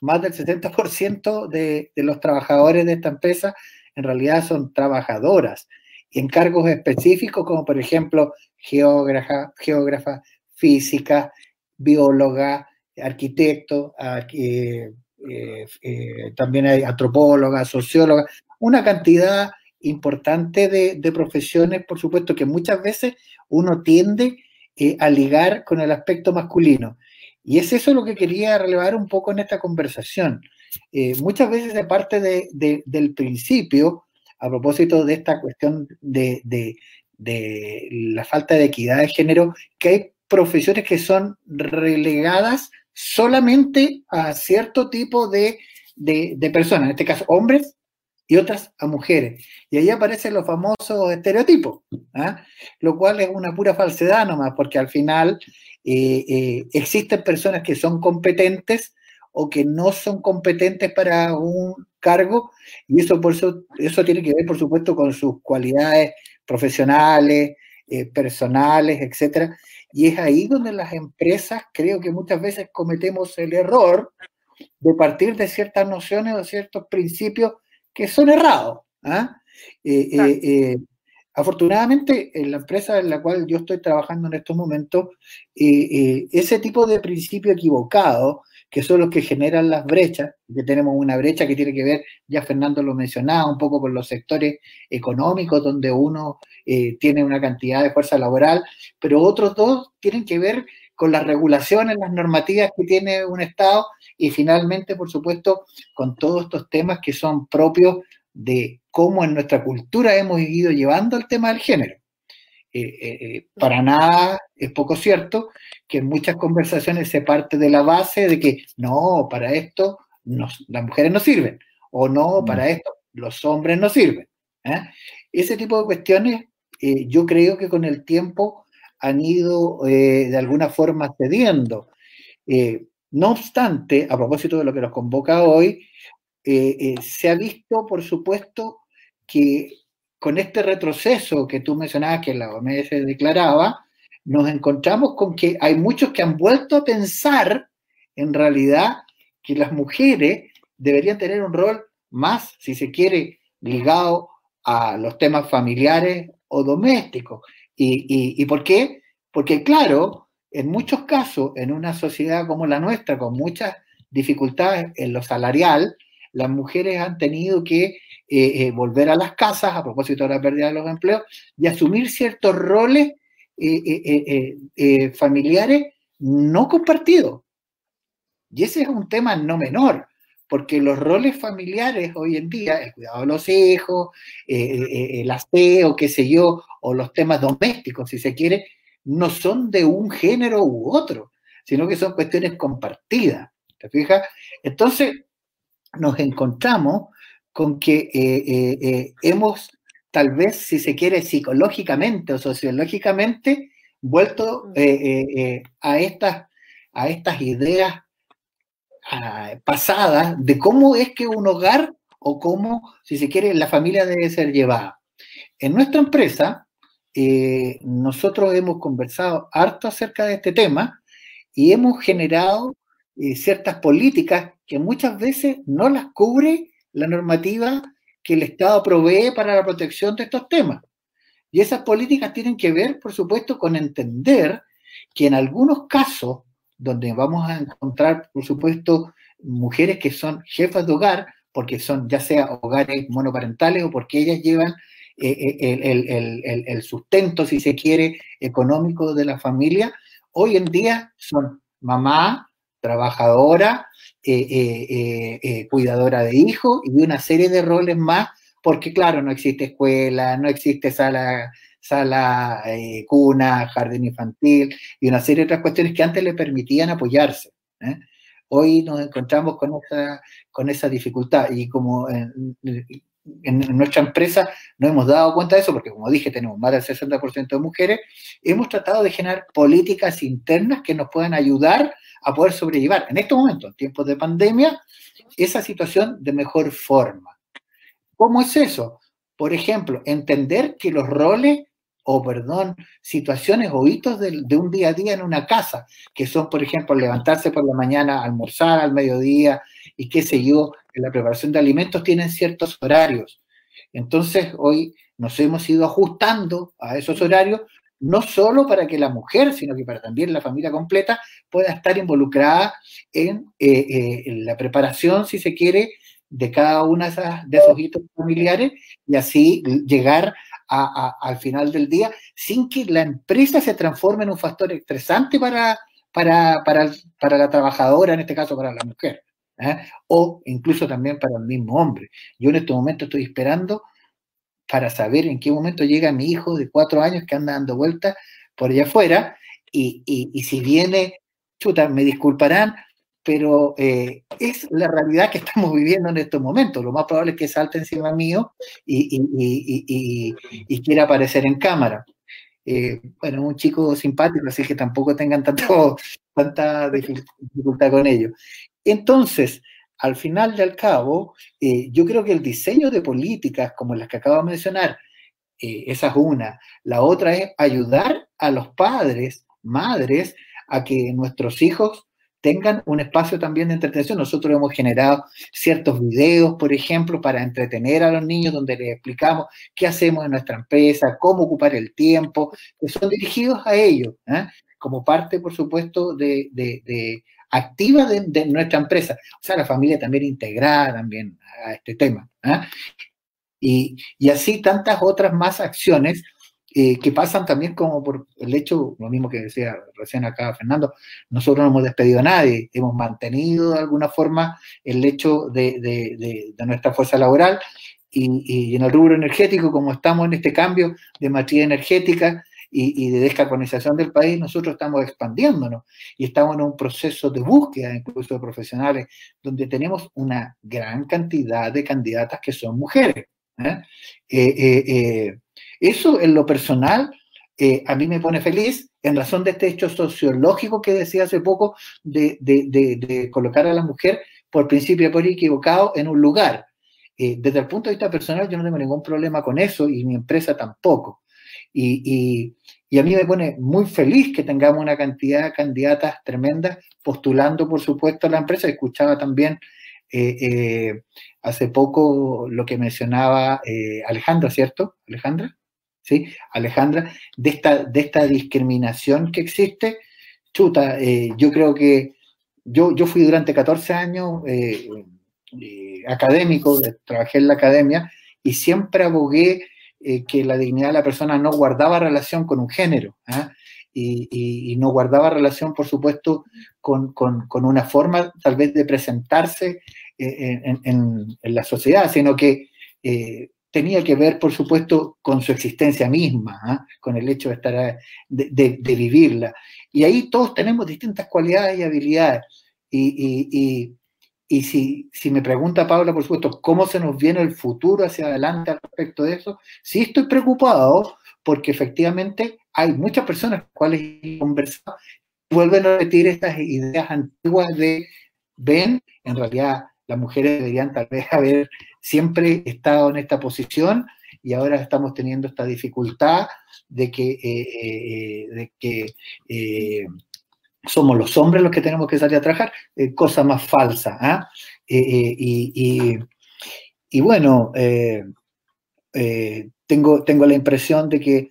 Más del 60% de, de los trabajadores de esta empresa en realidad son trabajadoras en cargos específicos como por ejemplo geógrafa, geógrafa física, bióloga, arquitecto, eh, eh, eh, también hay antropólogas, sociólogas, una cantidad importante de, profesiones, por supuesto, que muchas veces uno tiende a ligar con el aspecto masculino. Y es eso lo que quería relevar un poco en esta conversación. muchas veces de parte del principio, a propósito de esta cuestión de, de la falta de equidad de género, que hay profesiones que son relegadas solamente a cierto tipo de, personas, en este caso hombres y otras a mujeres. Y ahí aparecen los famosos estereotipos, ¿ah? lo cual es una pura falsedad nomás, porque al final eh, eh, existen personas que son competentes o que no son competentes para un cargo, y eso, por eso, eso tiene que ver, por supuesto, con sus cualidades profesionales, eh, personales, etcétera. Y es ahí donde las empresas creo que muchas veces cometemos el error de partir de ciertas nociones o ciertos principios que son errados. ¿ah? Eh, eh, eh, afortunadamente, en la empresa en la cual yo estoy trabajando en estos momentos, ese tipo de principio equivocado que son los que generan las brechas, que tenemos una brecha que tiene que ver, ya Fernando lo mencionaba, un poco con los sectores económicos, donde uno eh, tiene una cantidad de fuerza laboral, pero otros dos tienen que ver con las regulaciones, las normativas que tiene un Estado y finalmente, por supuesto, con todos estos temas que son propios de cómo en nuestra cultura hemos ido llevando el tema del género. Eh, eh, para nada es poco cierto que en muchas conversaciones se parte de la base de que no, para esto las mujeres no sirven, o no, para esto los hombres no sirven. ¿eh? Ese tipo de cuestiones yo creo que con el tiempo han ido de alguna forma cediendo. no obstante, a propósito de lo que nos convoca hoy, se ha visto, por supuesto, que con este retroceso que tú mencionabas que la OMS declaraba, nos encontramos con que hay muchos que han vuelto a pensar en realidad que las mujeres deberían tener un rol más, si se quiere, ligado a los temas familiares o domésticos. ¿Y, y por qué? Porque claro, en muchos casos, en una sociedad como la nuestra, con muchas dificultades en lo salarial, las mujeres han tenido que eh, eh, volver a las casas a propósito de la pérdida de los empleos y asumir ciertos roles eh, familiares no compartidos. Y ese es un tema no menor, porque los roles familiares hoy en día, el cuidado de los hijos, el aseo, qué sé yo, o los temas domésticos, si se quiere, no son de un género u otro, sino que son cuestiones compartidas. ¿Te fijas? Entonces, nos encontramos con que hemos, tal vez, si se quiere, psicológicamente o sociológicamente, vuelto a, estas, a estas ideas pasada de cómo es que un hogar o cómo, si se quiere, la familia debe ser llevada. En nuestra empresa, eh, nosotros hemos conversado harto acerca de este tema y hemos generado eh, ciertas políticas que muchas veces no las cubre la normativa que el Estado provee para la protección de estos temas. Y esas políticas tienen que ver, por supuesto, con entender que en algunos casos donde vamos a encontrar, por supuesto, mujeres que son jefas de hogar, porque son ya sea hogares monoparentales o porque ellas llevan eh, eh, el, sustento, si se quiere, económico de la familia, hoy en día son mamá, trabajadora, eh, cuidadora de hijos y una serie de roles más, porque claro, no existe escuela, no existe sala sala, eh, cuna, jardín infantil y una serie de otras cuestiones que antes le permitían apoyarse. ¿eh? Hoy nos encontramos con esa, con esa dificultad y como en, nuestra empresa no hemos dado cuenta de eso, porque como dije, tenemos más del 60% de mujeres, hemos tratado de generar políticas internas que nos puedan ayudar a poder sobrellevar en estos momentos, en tiempos de pandemia, esa situación de mejor forma. ¿Cómo es eso? Por ejemplo, entender que los roles o perdón, situaciones o hitos de, un día a día en una casa, que son, por ejemplo, levantarse por la mañana, almorzar al mediodía y qué sé yo, en la preparación de alimentos tienen ciertos horarios. Entonces, hoy nos hemos ido ajustando a esos horarios, no solo para que la mujer, sino que para también la familia completa pueda estar involucrada en, eh, eh, la preparación, si se quiere, de cada uno de, de esos hitos familiares y así llegar al final del día sin que la empresa se transforme en un factor estresante para, para, para, la trabajadora, en este caso para la mujer, ¿eh? o incluso también para el mismo hombre. Yo en este momento estoy esperando para saber en qué momento llega mi hijo de cuatro años que anda dando vueltas por allá afuera y, si viene, chuta, me disculparán, pero eh, es la realidad que estamos viviendo en estos momentos. Lo más probable es que salte encima mío y, quiera aparecer en cámara. Eh, bueno, un chico simpático, así que tampoco tengan tanto, tanta dificultad con ello. Entonces, al final y al cabo, eh, yo creo que el diseño de políticas como las que acabo de mencionar, esa es una. La otra es ayudar a los padres, madres, a que nuestros hijos tengan un espacio también de entretención. Nosotros hemos generado ciertos videos, por ejemplo, para entretener a los niños, donde les explicamos qué hacemos en nuestra empresa, cómo ocupar el tiempo, que son dirigidos a ellos, ¿eh? como parte, por supuesto, de, activa de, nuestra empresa. O sea, la familia también integrada también a este tema. ¿eh? Y, y así tantas otras más acciones eh, que pasan también como por el hecho, lo mismo que decía recién acá Fernando, nosotros no hemos despedido a nadie, hemos mantenido de alguna forma el hecho de, nuestra fuerza laboral y, en el rubro energético, como estamos en este cambio de matriz energética y, de descarbonización del país, nosotros estamos expandiéndonos y estamos en un proceso de búsqueda incluso de profesionales, donde tenemos una gran cantidad de candidatas que son mujeres. ¿eh? Eh, eh eso en lo personal eh, a mí me pone feliz en razón de este hecho sociológico que decía hace poco de, colocar a la mujer por principio por equivocado en un lugar. Eh, desde el punto de vista personal yo no tengo ningún problema con eso y mi empresa tampoco. Y, a mí me pone muy feliz que tengamos una cantidad de candidatas tremendas postulando, por supuesto, a la empresa. Escuchaba también eh, hace poco lo que mencionaba Alejandra, ¿cierto? Alejandra. ¿sí? Alejandra, de esta, de esta discriminación que existe, chuta, eh, yo creo que yo, yo fui durante 14 años eh, eh, académico, trabajé en la academia y siempre abogué que la dignidad de la persona no guardaba relación con un género. ¿ah? y, no guardaba relación, por supuesto, con, una forma tal vez de presentarse eh, en, la sociedad, sino que eh, tenía que ver, por supuesto, con su existencia misma, ¿ah? con el hecho de estar de, vivirla. Y ahí todos tenemos distintas cualidades y habilidades. Y, si, si, me pregunta Paula, por supuesto, cómo se nos viene el futuro hacia adelante al respecto de eso, sí estoy preocupado porque efectivamente hay muchas personas con las cuales he conversado vuelven a repetir estas ideas antiguas de, ven, en realidad las mujeres deberían tal vez haber siempre estado en esta posición y ahora estamos teniendo esta dificultad de que, eh, eh, de que eh, somos los hombres los que tenemos que salir a trabajar, cosa más falsa. ¿ah? Y, y, bueno, tengo, tengo la impresión de que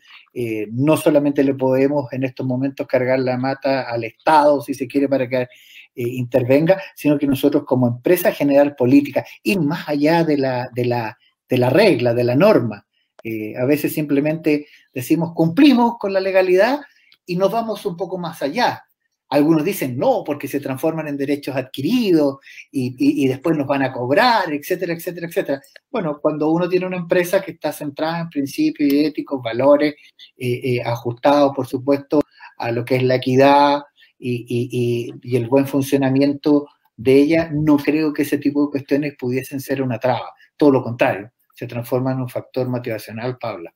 no solamente le podemos en estos momentos cargar la mata al Estado, si se quiere, para que eh, intervenga, sino que nosotros como empresa generar política, ir más allá de la, de la, de la regla, de la norma. Eh, a veces simplemente decimos cumplimos con la legalidad y nos vamos un poco más allá. Algunos dicen no, porque se transforman en derechos adquiridos y, después nos van a cobrar, etcétera, etcétera, etcétera. Bueno, cuando uno tiene una empresa que está centrada en principios éticos, valores, eh, ajustados, por supuesto, a lo que es la equidad, y, el buen funcionamiento de ella, no creo que ese tipo de cuestiones pudiesen ser una traba. Todo lo contrario, se transforma en un factor motivacional, Paula.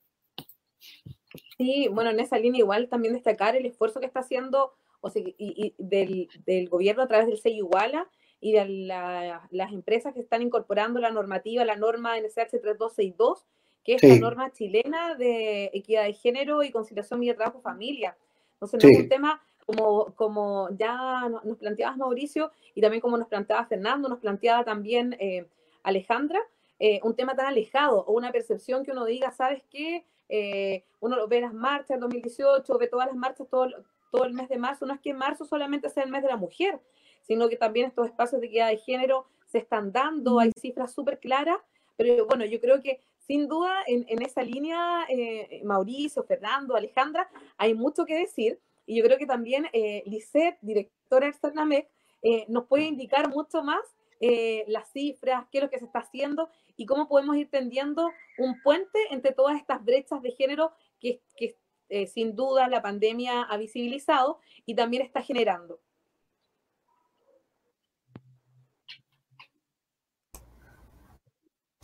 Sí, bueno, en esa línea igual también destacar el esfuerzo que está haciendo o sea, y, del, gobierno a través del sello Iguala y de las empresas que están incorporando la normativa, la norma NSH 3262, que es la norma chilena de equidad de género y conciliación vida trabajo familia. Entonces, no es un tema como, como ya nos planteabas Mauricio y también como nos planteaba Fernando, nos planteaba también eh, Alejandra, eh, un tema tan alejado o una percepción que uno diga, ¿sabes qué? Eh, uno ve las marchas en 2018, ve todas las marchas todo, todo el mes de marzo, no es que marzo solamente sea el mes de la mujer, sino que también estos espacios de equidad de género se están dando, hay cifras súper claras, pero bueno, yo creo que sin duda en, en esa línea, Mauricio, Fernando, Alejandra, hay mucho que decir. Y yo creo que también eh, Lisette, directora externa MEC, eh, nos puede indicar mucho más eh, las cifras, qué es lo que se está haciendo y cómo podemos ir tendiendo un puente entre todas estas brechas de género que, que eh, sin duda la pandemia ha visibilizado y también está generando.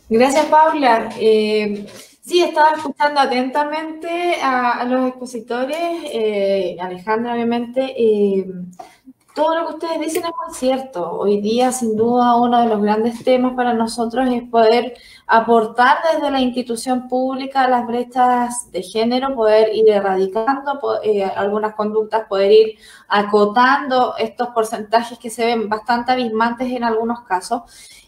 Gracias, Paula. Sí, estaba escuchando atentamente a, los expositores, eh, Alejandra, obviamente. Eh, todo lo que ustedes dicen es muy cierto. Hoy día, sin duda, uno de los grandes temas para nosotros es poder aportar desde la institución pública las brechas de género, poder ir erradicando eh, algunas conductas, poder ir acotando estos porcentajes que se ven bastante abismantes en algunos casos.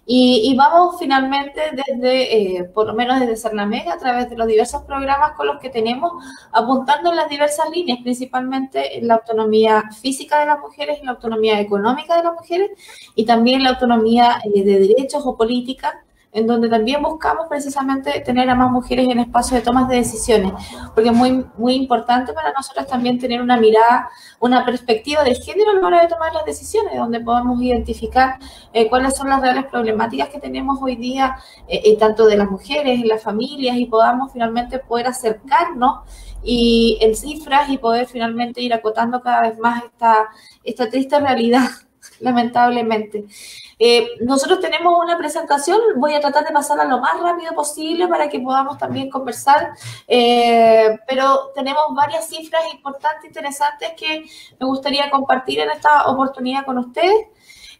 Y, vamos finalmente desde, eh, por lo menos desde Cernamega, a través de los diversos programas con los que tenemos, apuntando en las diversas líneas, principalmente en la autonomía física de las mujeres, en la autonomía económica de las mujeres y también la autonomía eh, de derechos o política en donde también buscamos precisamente tener a más mujeres en espacios de tomas de decisiones, porque es muy, muy importante para nosotros también tener una mirada, una perspectiva de género a la hora de tomar las decisiones, donde podamos identificar eh, cuáles son las reales problemáticas que tenemos hoy día, eh, eh, tanto de las mujeres, en las familias, y podamos finalmente poder acercarnos y en cifras y poder finalmente ir acotando cada vez más esta, esta triste realidad, lamentablemente. Eh, nosotros tenemos una presentación, voy a tratar de pasarla lo más rápido posible para que podamos también conversar, eh, pero tenemos varias cifras importantes, interesantes que me gustaría compartir en esta oportunidad con ustedes.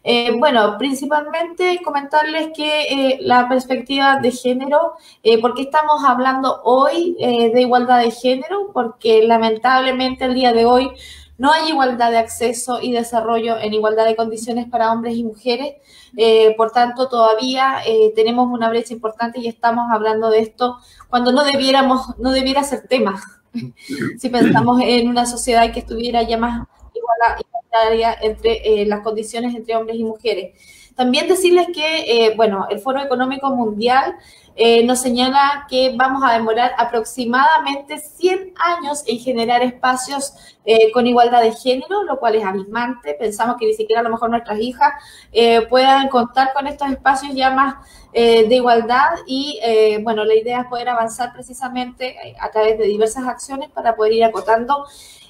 Eh, bueno, principalmente comentarles que la perspectiva de género, ¿por qué estamos hablando hoy de igualdad de género? Porque lamentablemente el día de hoy no hay igualdad de acceso y desarrollo en igualdad de condiciones para hombres y mujeres. Eh, por tanto, todavía eh, tenemos una brecha importante y estamos hablando de esto cuando no debiéramos, no debiera ser tema. si pensamos en una sociedad que estuviera ya más igualitaria entre eh, las condiciones entre hombres y mujeres. También decirles que, bueno, el Foro Económico Mundial eh, nos señala que vamos a demorar aproximadamente 100 años en generar espacios eh, con igualdad de género, lo cual es abismante. Pensamos que ni siquiera a lo mejor nuestras hijas eh, puedan contar con estos espacios ya más de igualdad y bueno, la idea es poder avanzar precisamente a través de diversas acciones para poder ir acotando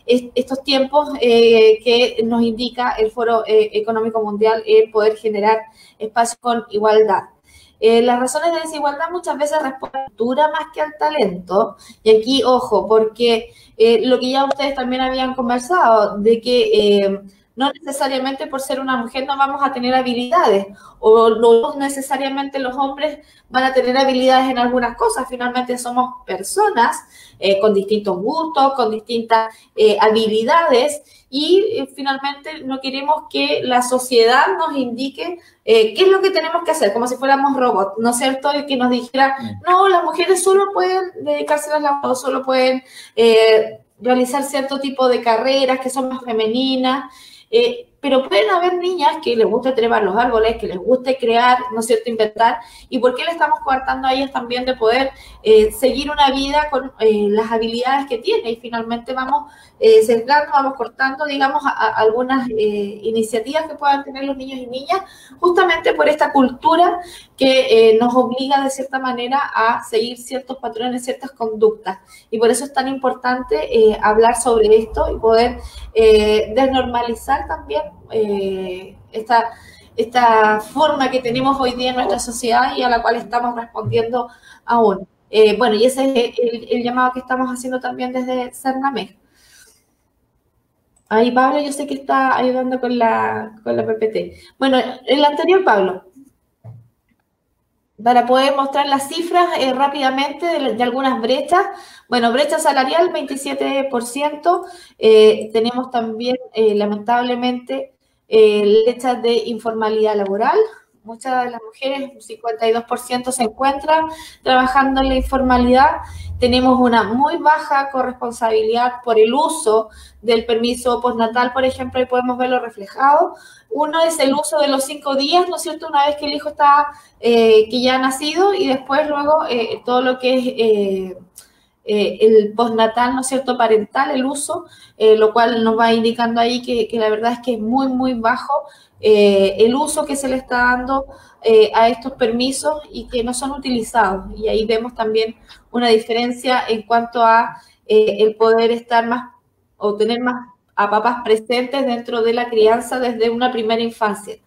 estos tiempos que nos indica el Foro Económico Mundial, el poder generar espacios con igualdad. Eh, las razones de desigualdad muchas veces responden más que al talento. Y aquí, ojo, porque eh, lo que ya ustedes también habían conversado, de que eh, no necesariamente por ser una mujer no vamos a tener habilidades, o no necesariamente los hombres van a tener habilidades en algunas cosas, finalmente somos personas con distintos gustos, con distintas habilidades y eh, finalmente no queremos que la sociedad nos indique eh, qué es lo que tenemos que hacer, como si fuéramos robots, ¿no es cierto? Y que nos dijera, no, las mujeres solo pueden dedicarse a la o solo pueden eh, realizar cierto tipo de carreras que son más femeninas pero pueden haber niñas que les guste trepar los árboles, que les guste crear, ¿no es cierto?, inventar, y por qué le estamos coartando a ellas también de poder eh, seguir una vida con eh, las habilidades que tiene, y finalmente vamos eh, centrando, vamos cortando, digamos, algunas eh, iniciativas que puedan tener los niños y niñas, justamente por esta cultura que nos obliga de cierta manera a seguir ciertos patrones, ciertas conductas, y por eso es tan importante hablar sobre esto y poder desnormalizar también eh, esta, esta forma que tenemos hoy día en nuestra sociedad y a la cual estamos respondiendo aún. Eh, bueno, y ese es el, llamado que estamos haciendo también desde Cernameg. Ahí Pablo, yo sé que está ayudando con la, con la PPT. Bueno, el anterior Pablo, para poder mostrar las cifras eh, rápidamente de, algunas brechas. Bueno, brecha salarial 27%. tenemos también, lamentablemente, eh, de informalidad laboral. Muchas de las mujeres, un 52% se encuentran trabajando en la informalidad. Tenemos una muy baja corresponsabilidad por el uso del permiso postnatal, por ejemplo, y podemos verlo reflejado. Uno es el uso de los cinco días, ¿no es cierto? Una vez que el hijo está, eh, que ya ha nacido, y después luego eh, todo lo que es eh, eh, el postnatal, ¿no es cierto?, parental, el uso, lo cual nos va indicando ahí que, la verdad es que es muy, muy bajo eh, el uso que se le está dando a estos permisos y que no son utilizados. Y ahí vemos también una diferencia en cuanto a el poder estar más o tener más a papás presentes dentro de la crianza desde una primera infancia.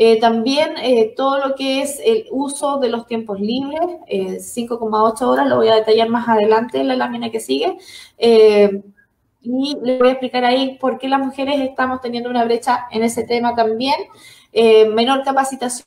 Eh, también eh, todo lo que es el uso de los tiempos libres, 5,8 eh, horas, lo voy a detallar más adelante en la lámina que sigue. Y les voy a explicar ahí por qué las mujeres estamos teniendo una brecha en ese tema también. Menor capacitación,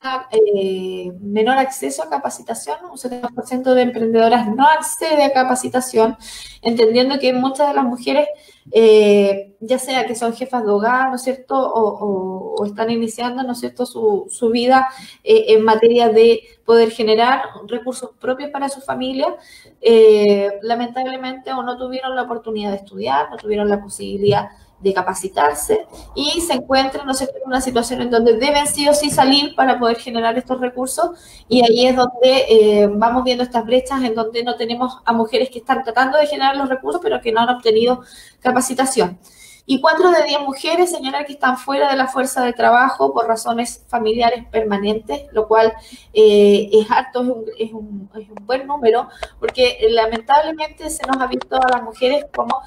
menor acceso a capacitación, un 70% de emprendedoras no accede a capacitación, entendiendo que muchas de las mujeres eh, ya sea que son jefas de hogar, ¿no es cierto?, o, están iniciando, ¿no es cierto?, su, vida eh, en materia de poder generar recursos propios para su familia, eh, lamentablemente o no tuvieron la oportunidad de estudiar, no tuvieron la posibilidad de capacitarse y se encuentran ¿no sé, en una situación en donde deben sí o sí salir para poder generar estos recursos y ahí es donde eh, vamos viendo estas brechas en donde no tenemos a mujeres que están tratando de generar los recursos pero que no han obtenido capacitación. Y cuatro de diez mujeres señalan que están fuera de la fuerza de trabajo por razones familiares permanentes, lo cual eh, es alto, es un, es, un, buen número, porque lamentablemente se nos ha visto a las mujeres como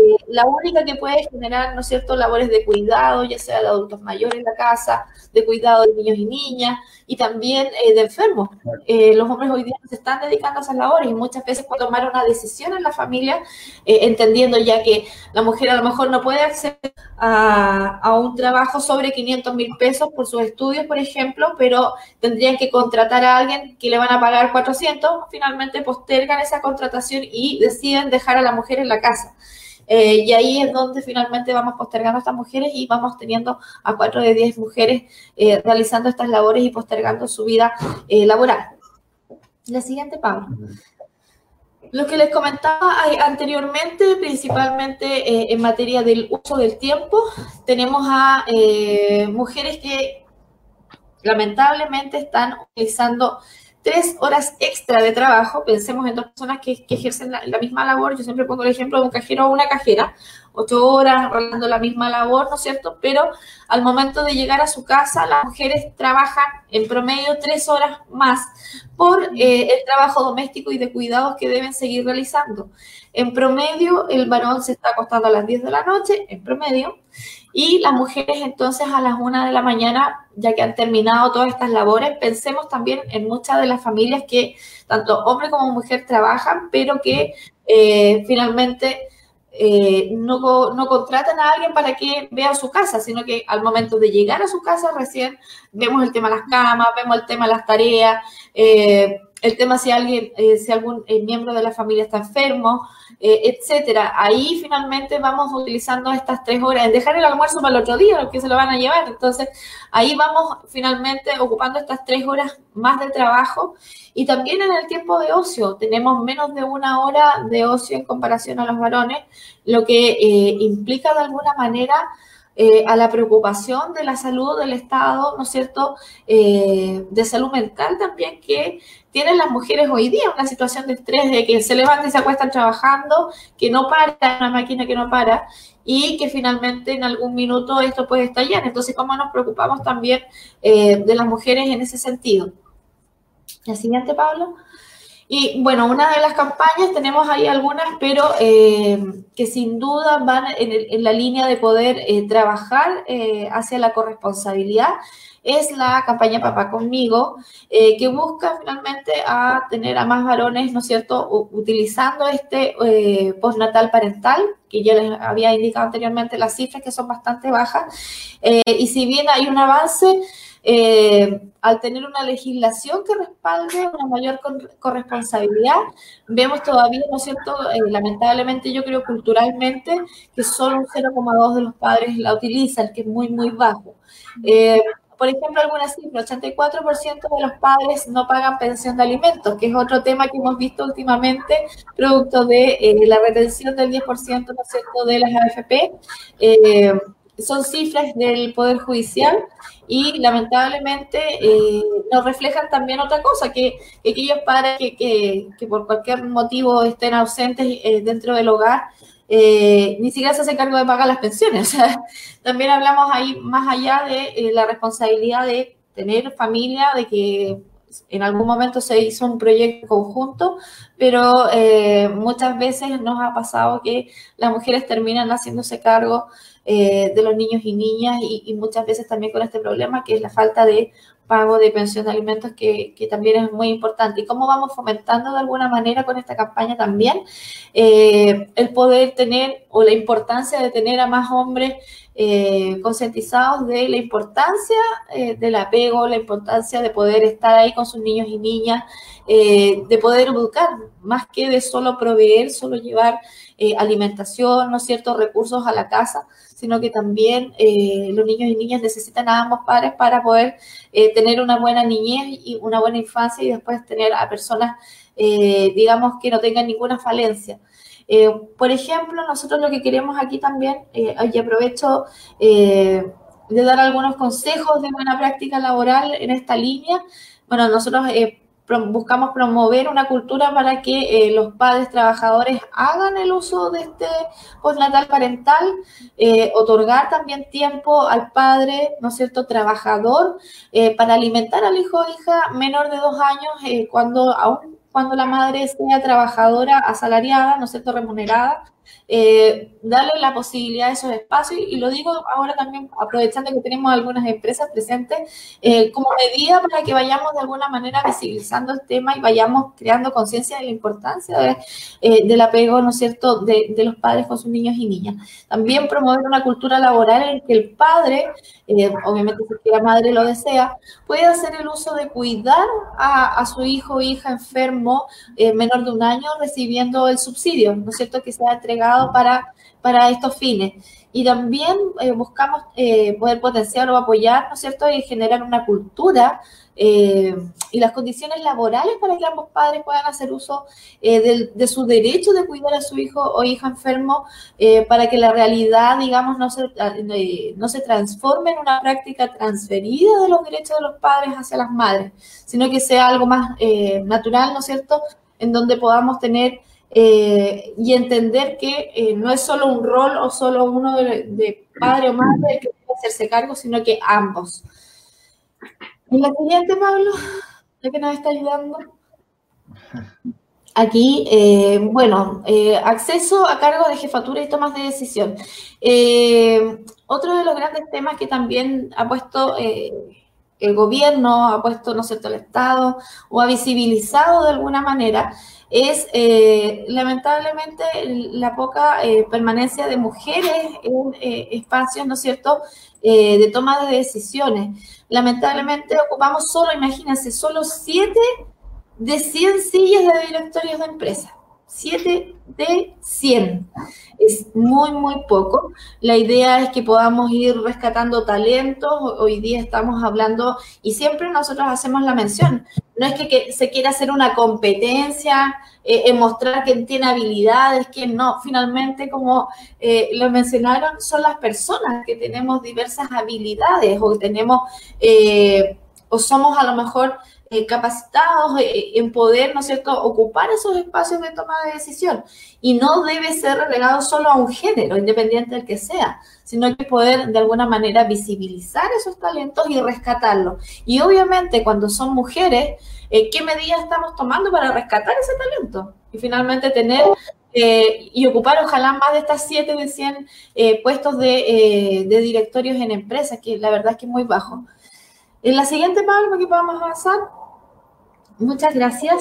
eh, la única que puede generar, ¿no es cierto?, labores de cuidado, ya sea de adultos mayores en la casa, de cuidado de niños y niñas, y también eh, de enfermos. los hombres hoy día se están dedicando a esas labores y muchas veces cuando tomar una decisión en la familia, entendiendo ya que la mujer a lo mejor no puede acceder a, un trabajo sobre 500 mil pesos por sus estudios, por ejemplo, pero tendrían que contratar a alguien que le van a pagar 400, finalmente postergan esa contratación y deciden dejar a la mujer en la casa. Eh, y ahí es donde finalmente vamos postergando a estas mujeres y vamos teniendo a 4 de 10 mujeres eh, realizando estas labores y postergando su vida eh, laboral. La siguiente, Pablo. Lo que les comentaba anteriormente, principalmente eh, en materia del uso del tiempo, tenemos a eh, mujeres que lamentablemente están utilizando tres horas extra de trabajo, pensemos en dos personas que, ejercen la, misma labor, yo siempre pongo el ejemplo de un cajero o una cajera, ocho horas realizando la misma labor, ¿no es cierto? Pero al momento de llegar a su casa, las mujeres trabajan en promedio tres horas más por eh, el trabajo doméstico y de cuidados que deben seguir realizando. En promedio, el varón se está acostando a las 10 de la noche, en promedio, y las mujeres entonces a las 1 de la mañana, ya que han terminado todas estas labores, pensemos también en muchas de las familias que tanto hombre como mujer trabajan, pero que eh, finalmente eh, no, no, contratan a alguien para que vea su casa, sino que al momento de llegar a su casa recién vemos el tema de las camas, vemos el tema de las tareas, eh, el tema si alguien, si algún miembro de la familia está enfermo, eh, etcétera. Ahí finalmente vamos utilizando estas tres horas, en dejar el almuerzo para el otro día, lo que se lo van a llevar. Entonces, ahí vamos finalmente ocupando estas tres horas más de trabajo y también en el tiempo de ocio. Tenemos menos de una hora de ocio en comparación a los varones, lo que eh, implica de alguna manera eh, a la preocupación de la salud del Estado, ¿no es cierto?, eh, de salud mental también que tienen las mujeres hoy día, una situación de estrés, de que se levantan y se acuestan trabajando, que no para, una máquina que no para, y que finalmente en algún minuto esto puede estallar. Entonces, ¿cómo nos preocupamos también eh, de las mujeres en ese sentido? El siguiente, Pablo. Y bueno, una de las campañas, tenemos ahí algunas, pero eh, que sin duda van en, la línea de poder eh, trabajar eh, hacia la corresponsabilidad, es la campaña Papá conmigo, que busca finalmente a tener a más varones, ¿no es cierto?, utilizando este postnatal parental, que ya les había indicado anteriormente las cifras que son bastante bajas, y si bien hay un avance, eh, al tener una legislación que respalde una mayor corresponsabilidad, vemos todavía, ¿no es cierto?, eh, lamentablemente yo creo culturalmente que solo un 0,2 de los padres la utilizan, que es muy, muy bajo. Eh, por ejemplo, algunas cifras, 84% de los padres no pagan pensión de alimentos, que es otro tema que hemos visto últimamente, producto de la retención del 10%, ¿no es cierto?, de las AFP son cifras del Poder Judicial y lamentablemente eh, nos reflejan también otra cosa, que, aquellos padres que, por cualquier motivo estén ausentes eh, dentro del hogar, eh, ni siquiera se hacen cargo de pagar las pensiones. también hablamos ahí más allá de la responsabilidad de tener familia, de que en algún momento se hizo un proyecto conjunto, pero muchas veces nos ha pasado que las mujeres terminan haciéndose cargo eh, de los niños y niñas y, muchas veces también con este problema que es la falta de pago de pensión de alimentos que, también es muy importante. Y cómo vamos fomentando de alguna manera con esta campaña también eh, el poder tener o la importancia de tener a más hombres eh, concientizados de la importancia del apego, la importancia de poder estar ahí con sus niños y niñas, de poder educar, más que de solo proveer, solo llevar alimentación, ¿no es recursos a la casa, sino que también eh, los niños y niñas necesitan a ambos padres para poder eh, tener una buena niñez y una buena infancia y después tener a personas, eh, digamos, que no tengan ninguna falencia. por ejemplo, nosotros lo que queremos aquí también, y aprovecho de dar algunos consejos de buena práctica laboral en esta línea. Bueno, nosotros buscamos promover una cultura para que eh, los padres trabajadores hagan el uso de este postnatal parental, eh, otorgar también tiempo al padre, ¿no es cierto?, trabajador eh, para alimentar al hijo o hija menor de dos años cuando aún cuando la madre sea trabajadora asalariada, ¿no es cierto?, remunerada, eh, darle la posibilidad de esos espacios y lo digo ahora también aprovechando que tenemos algunas empresas presentes eh, como medida para que vayamos de alguna manera visibilizando el tema y vayamos creando conciencia de la importancia eh, del apego, ¿no es cierto?, de, los padres con sus niños y niñas. También promover una cultura laboral en que el padre, obviamente si la madre lo desea, pueda hacer el uso de cuidar a, a su hijo o hija enfermo menor de un año recibiendo el subsidio, ¿no es cierto?, que sea entregado para, para estos fines. Y también eh, buscamos eh, poder potenciar o apoyar, ¿no es cierto?, y generar una cultura eh, y las condiciones laborales para que ambos padres puedan hacer uso de, su derecho de cuidar a su hijo o hija enfermo, para que la realidad, digamos, no se, no se transforme en una práctica transferida de los derechos de los padres hacia las madres, sino que sea algo más natural, ¿no es cierto?, en donde podamos tener eh, y entender que eh, no es solo un rol o solo uno de, padre o madre el que debe hacerse cargo, sino que ambos. Y la siguiente, Pablo, ya que nos está ayudando. Aquí, eh, bueno, acceso a cargo de jefatura y tomas de decisión. otro de los grandes temas que también ha puesto el gobierno, ha puesto, ¿no sé, el Estado, o ha visibilizado de alguna manera, es eh, lamentablemente la poca eh, permanencia de mujeres en eh, espacios, ¿no es cierto?, de toma de decisiones. Lamentablemente ocupamos solo, imagínense, solo 7 de 100 sillas de directorios de empresas. 7 de 100. Es muy, muy poco. La idea es que podamos ir rescatando talentos. Hoy día estamos hablando y siempre nosotros hacemos la mención. No es que, se quiera hacer una competencia, eh, en mostrar quién tiene habilidades, quién no. Finalmente, como eh, lo mencionaron, son las personas que tenemos diversas habilidades o tenemos, eh, o somos a lo mejor eh, capacitados eh, en poder, ¿no es cierto?, ocupar esos espacios de toma de decisión. Y no debe ser relegado solo a un género, independiente del que sea, sino que poder de alguna manera visibilizar esos talentos y rescatarlos. Y obviamente cuando son mujeres, eh, ¿qué medidas estamos tomando para rescatar ese talento? Y finalmente tener y ocupar ojalá más de estas 7 de 100 puestos de, de, directorios en empresas, que la verdad es que es muy bajo. En la siguiente palma que podamos avanzar. Muchas gracias.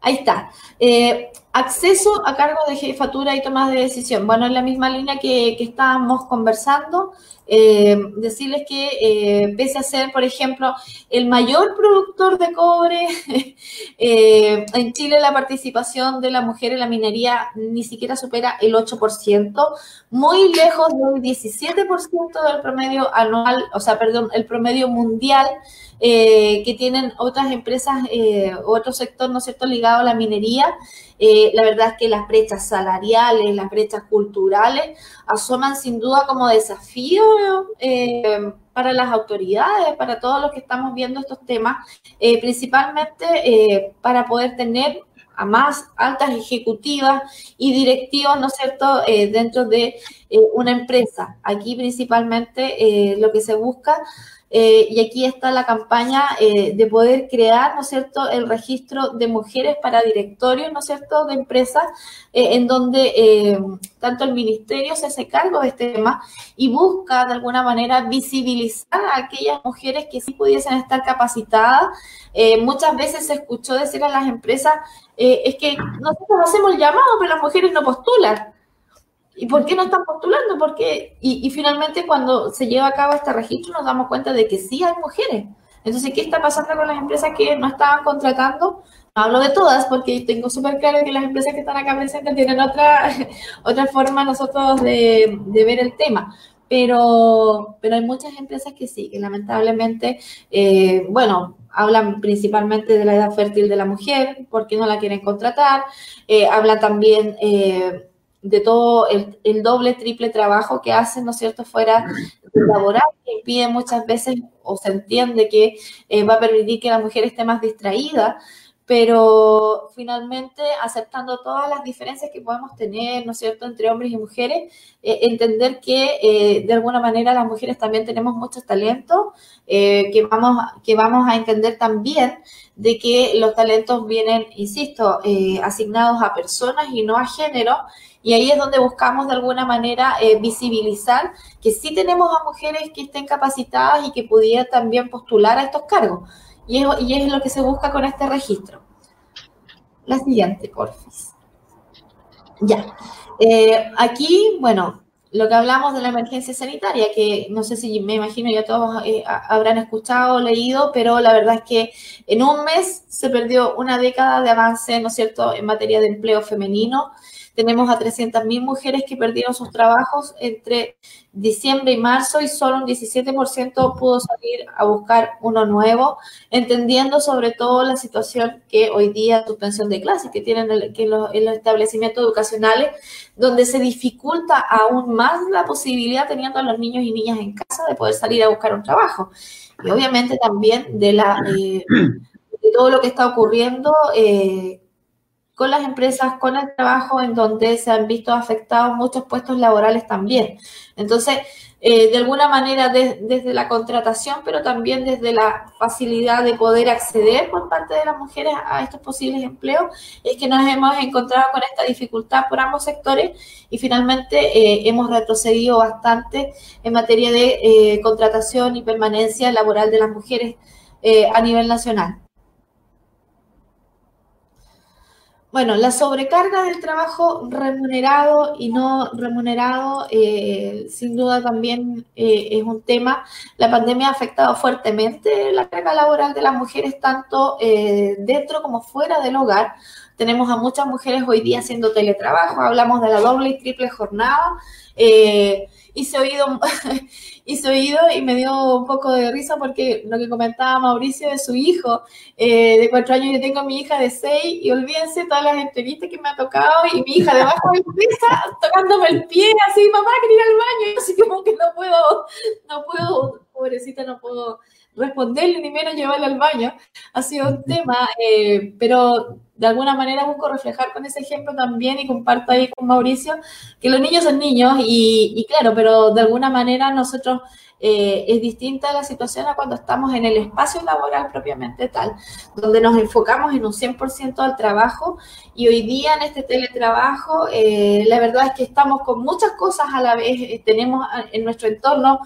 Ahí está. Eh, acceso a cargo de jefatura y tomas de decisión. Bueno, en la misma línea que, que estábamos conversando, eh, decirles que eh, pese a ser, por ejemplo, el mayor productor de cobre, eh, en Chile la participación de la mujer en la minería ni siquiera supera el 8%, muy lejos del 17% del promedio anual, o sea, perdón, el promedio mundial que tienen otras empresas, otro sector, ¿no es ligado a la minería. Eh, la verdad es que las brechas salariales, las brechas culturales asoman sin duda como desafío eh, para las autoridades, para todos los que estamos viendo estos temas, eh, principalmente para poder tener a más altas ejecutivas y directivos, ¿no es cierto?, dentro de una empresa. Aquí principalmente lo que se busca eh, y aquí está la campaña eh, de poder crear, ¿no es cierto?, el registro de mujeres para directorios, ¿no es cierto?, de empresas, eh, en donde tanto el ministerio se hace cargo de este tema y busca de alguna manera visibilizar a aquellas mujeres que sí pudiesen estar capacitadas. muchas veces se escuchó decir a las empresas, es que nosotros hacemos el llamado, pero las mujeres no postulan. ¿Y por qué no están postulando? Porque, y, y, finalmente cuando se lleva a cabo este registro nos damos cuenta de que sí hay mujeres. Entonces, ¿qué está pasando con las empresas que no estaban contratando? No hablo de todas porque tengo súper claro que las empresas que están acá presentes tienen otra, otra forma nosotros de, de ver el tema. Pero, pero hay muchas empresas que sí, que lamentablemente, eh, bueno, hablan principalmente de la edad fértil de la mujer, porque no la quieren contratar, eh, hablan también... Eh, de todo el, doble, triple trabajo que hacen, ¿no es cierto?, fuera laboral, que impide muchas veces o se entiende que eh, va a permitir que la mujer esté más distraída, pero finalmente aceptando todas las diferencias que podemos tener, ¿no es cierto?, entre hombres y mujeres, eh, entender que eh, de alguna manera las mujeres también tenemos muchos talentos, que, vamos, que vamos a entender también de que los talentos vienen, insisto, asignados a personas y no a género, y ahí es donde buscamos de alguna manera eh, visibilizar que sí tenemos a mujeres que estén capacitadas y que pudieran también postular a estos cargos. Y es, lo que se busca con este registro. La siguiente, porfis. Ya. Eh, aquí, bueno, lo que hablamos de la emergencia sanitaria, que no sé si me imagino ya todos eh, habrán escuchado o leído, pero la verdad es que en un mes se perdió una década de avance, ¿no es cierto?, en materia de empleo femenino tenemos a 300.000 mujeres que perdieron sus trabajos entre diciembre y marzo y solo un 17% pudo salir a buscar uno nuevo, entendiendo sobre todo la situación que hoy día suspensión de clases que tienen que los, en los establecimientos educacionales, donde se dificulta aún más la posibilidad teniendo a los niños y niñas en casa de poder salir a buscar un trabajo. Y obviamente también de, la, eh, de todo lo que está ocurriendo eh, con las empresas, con el trabajo, en donde se han visto afectados muchos puestos laborales también. Entonces, eh, de alguna manera desde la contratación, pero también desde la facilidad de poder acceder por parte de las mujeres a estos posibles empleos, es que nos hemos encontrado con esta dificultad por ambos sectores y finalmente eh, hemos retrocedido bastante en materia de eh, contratación y permanencia laboral de las mujeres a nivel nacional. Bueno, la sobrecarga del trabajo remunerado y no remunerado, eh, sin duda también eh, es un tema. La pandemia ha afectado fuertemente la carga laboral de las mujeres, tanto eh, dentro como fuera del hogar. Tenemos a muchas mujeres hoy día haciendo teletrabajo, hablamos de la doble y triple jornada. hice oído hice oído y me dio un poco de risa porque lo que comentaba Mauricio de su hijo eh, de cuatro años, yo tengo a mi hija de seis y olvídense todas las entrevistas que me ha tocado y mi hija debajo de mi mesa tocándome el pie así, mamá, quería ir al baño así como que no puedo, no puedo, pobrecita, no puedo responderle ni menos llevarle al baño. Ha sido un tema, eh, pero de alguna manera busco reflejar con ese ejemplo también y comparto ahí con Mauricio que los niños son niños y, claro, pero de alguna manera nosotros eh, es distinta la situación a cuando estamos en el espacio laboral propiamente tal, donde nos enfocamos en un 100% al trabajo y hoy día en este teletrabajo eh, la verdad es que estamos con muchas cosas a la vez, eh, tenemos en nuestro entorno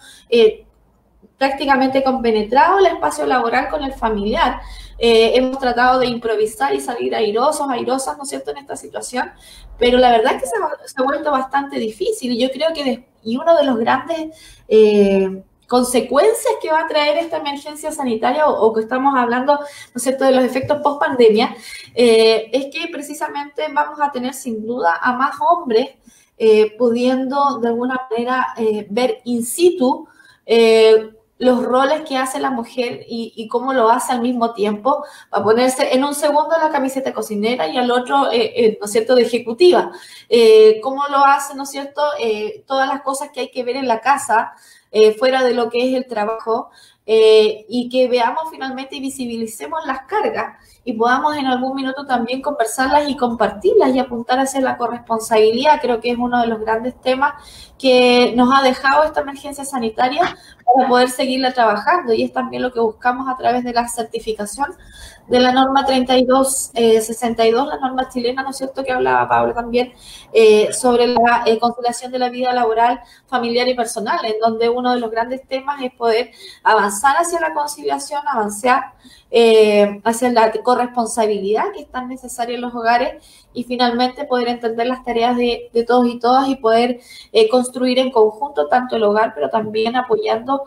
prácticamente compenetrado el espacio laboral con el familiar. Eh, hemos tratado de improvisar y salir airosos, airosas, ¿no es cierto?, en esta situación, pero la verdad es que se, ha vuelto bastante difícil y yo creo que y uno de los grandes eh, consecuencias que va a traer esta emergencia sanitaria o, que estamos hablando, ¿no es cierto?, de los efectos post pandemia, eh, es que precisamente vamos a tener sin duda a más hombres pudiendo de alguna manera ver in situ los roles que hace la mujer y, cómo lo hace al mismo tiempo, a ponerse en un segundo la camiseta cocinera y al otro, eh, eh, ¿no es cierto?, de ejecutiva. Eh, cómo lo hace, ¿no es cierto?, todas las cosas que hay que ver en la casa, fuera de lo que es el trabajo, y que veamos finalmente y visibilicemos las cargas y podamos en algún minuto también conversarlas y compartirlas y apuntar hacia la corresponsabilidad. Creo que es uno de los grandes temas que nos ha dejado esta emergencia sanitaria para poder seguirla trabajando. Y es también lo que buscamos a través de la certificación de la norma 3262, eh, la norma chilena, ¿no es cierto?, que hablaba Pablo también eh, sobre la eh, conciliación de la vida laboral, familiar y personal, en donde uno de los grandes temas es poder avanzar hacia la conciliación, avanzar hacia la corresponsabilidad que es tan necesaria en los hogares y finalmente poder entender las tareas de, todos y todas y poder construir en conjunto tanto el hogar, pero también apoyando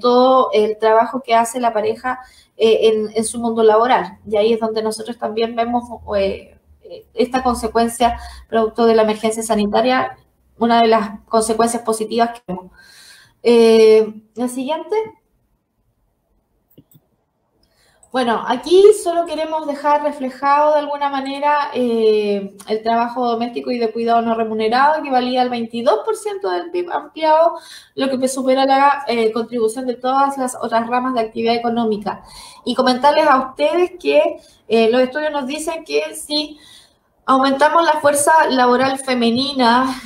todo el trabajo que hace la pareja eh, en, su mundo laboral. Y ahí es donde nosotros también vemos eh, esta consecuencia producto de la emergencia sanitaria, una de las consecuencias positivas que vemos. Eh, la siguiente. Bueno, aquí solo queremos dejar reflejado de alguna manera eh, el trabajo doméstico y de cuidado no remunerado, que valía el 22% del PIB ampliado, lo que supera la eh, contribución de todas las otras ramas de actividad económica. Y comentarles a ustedes que eh, los estudios nos dicen que si aumentamos la fuerza laboral femenina,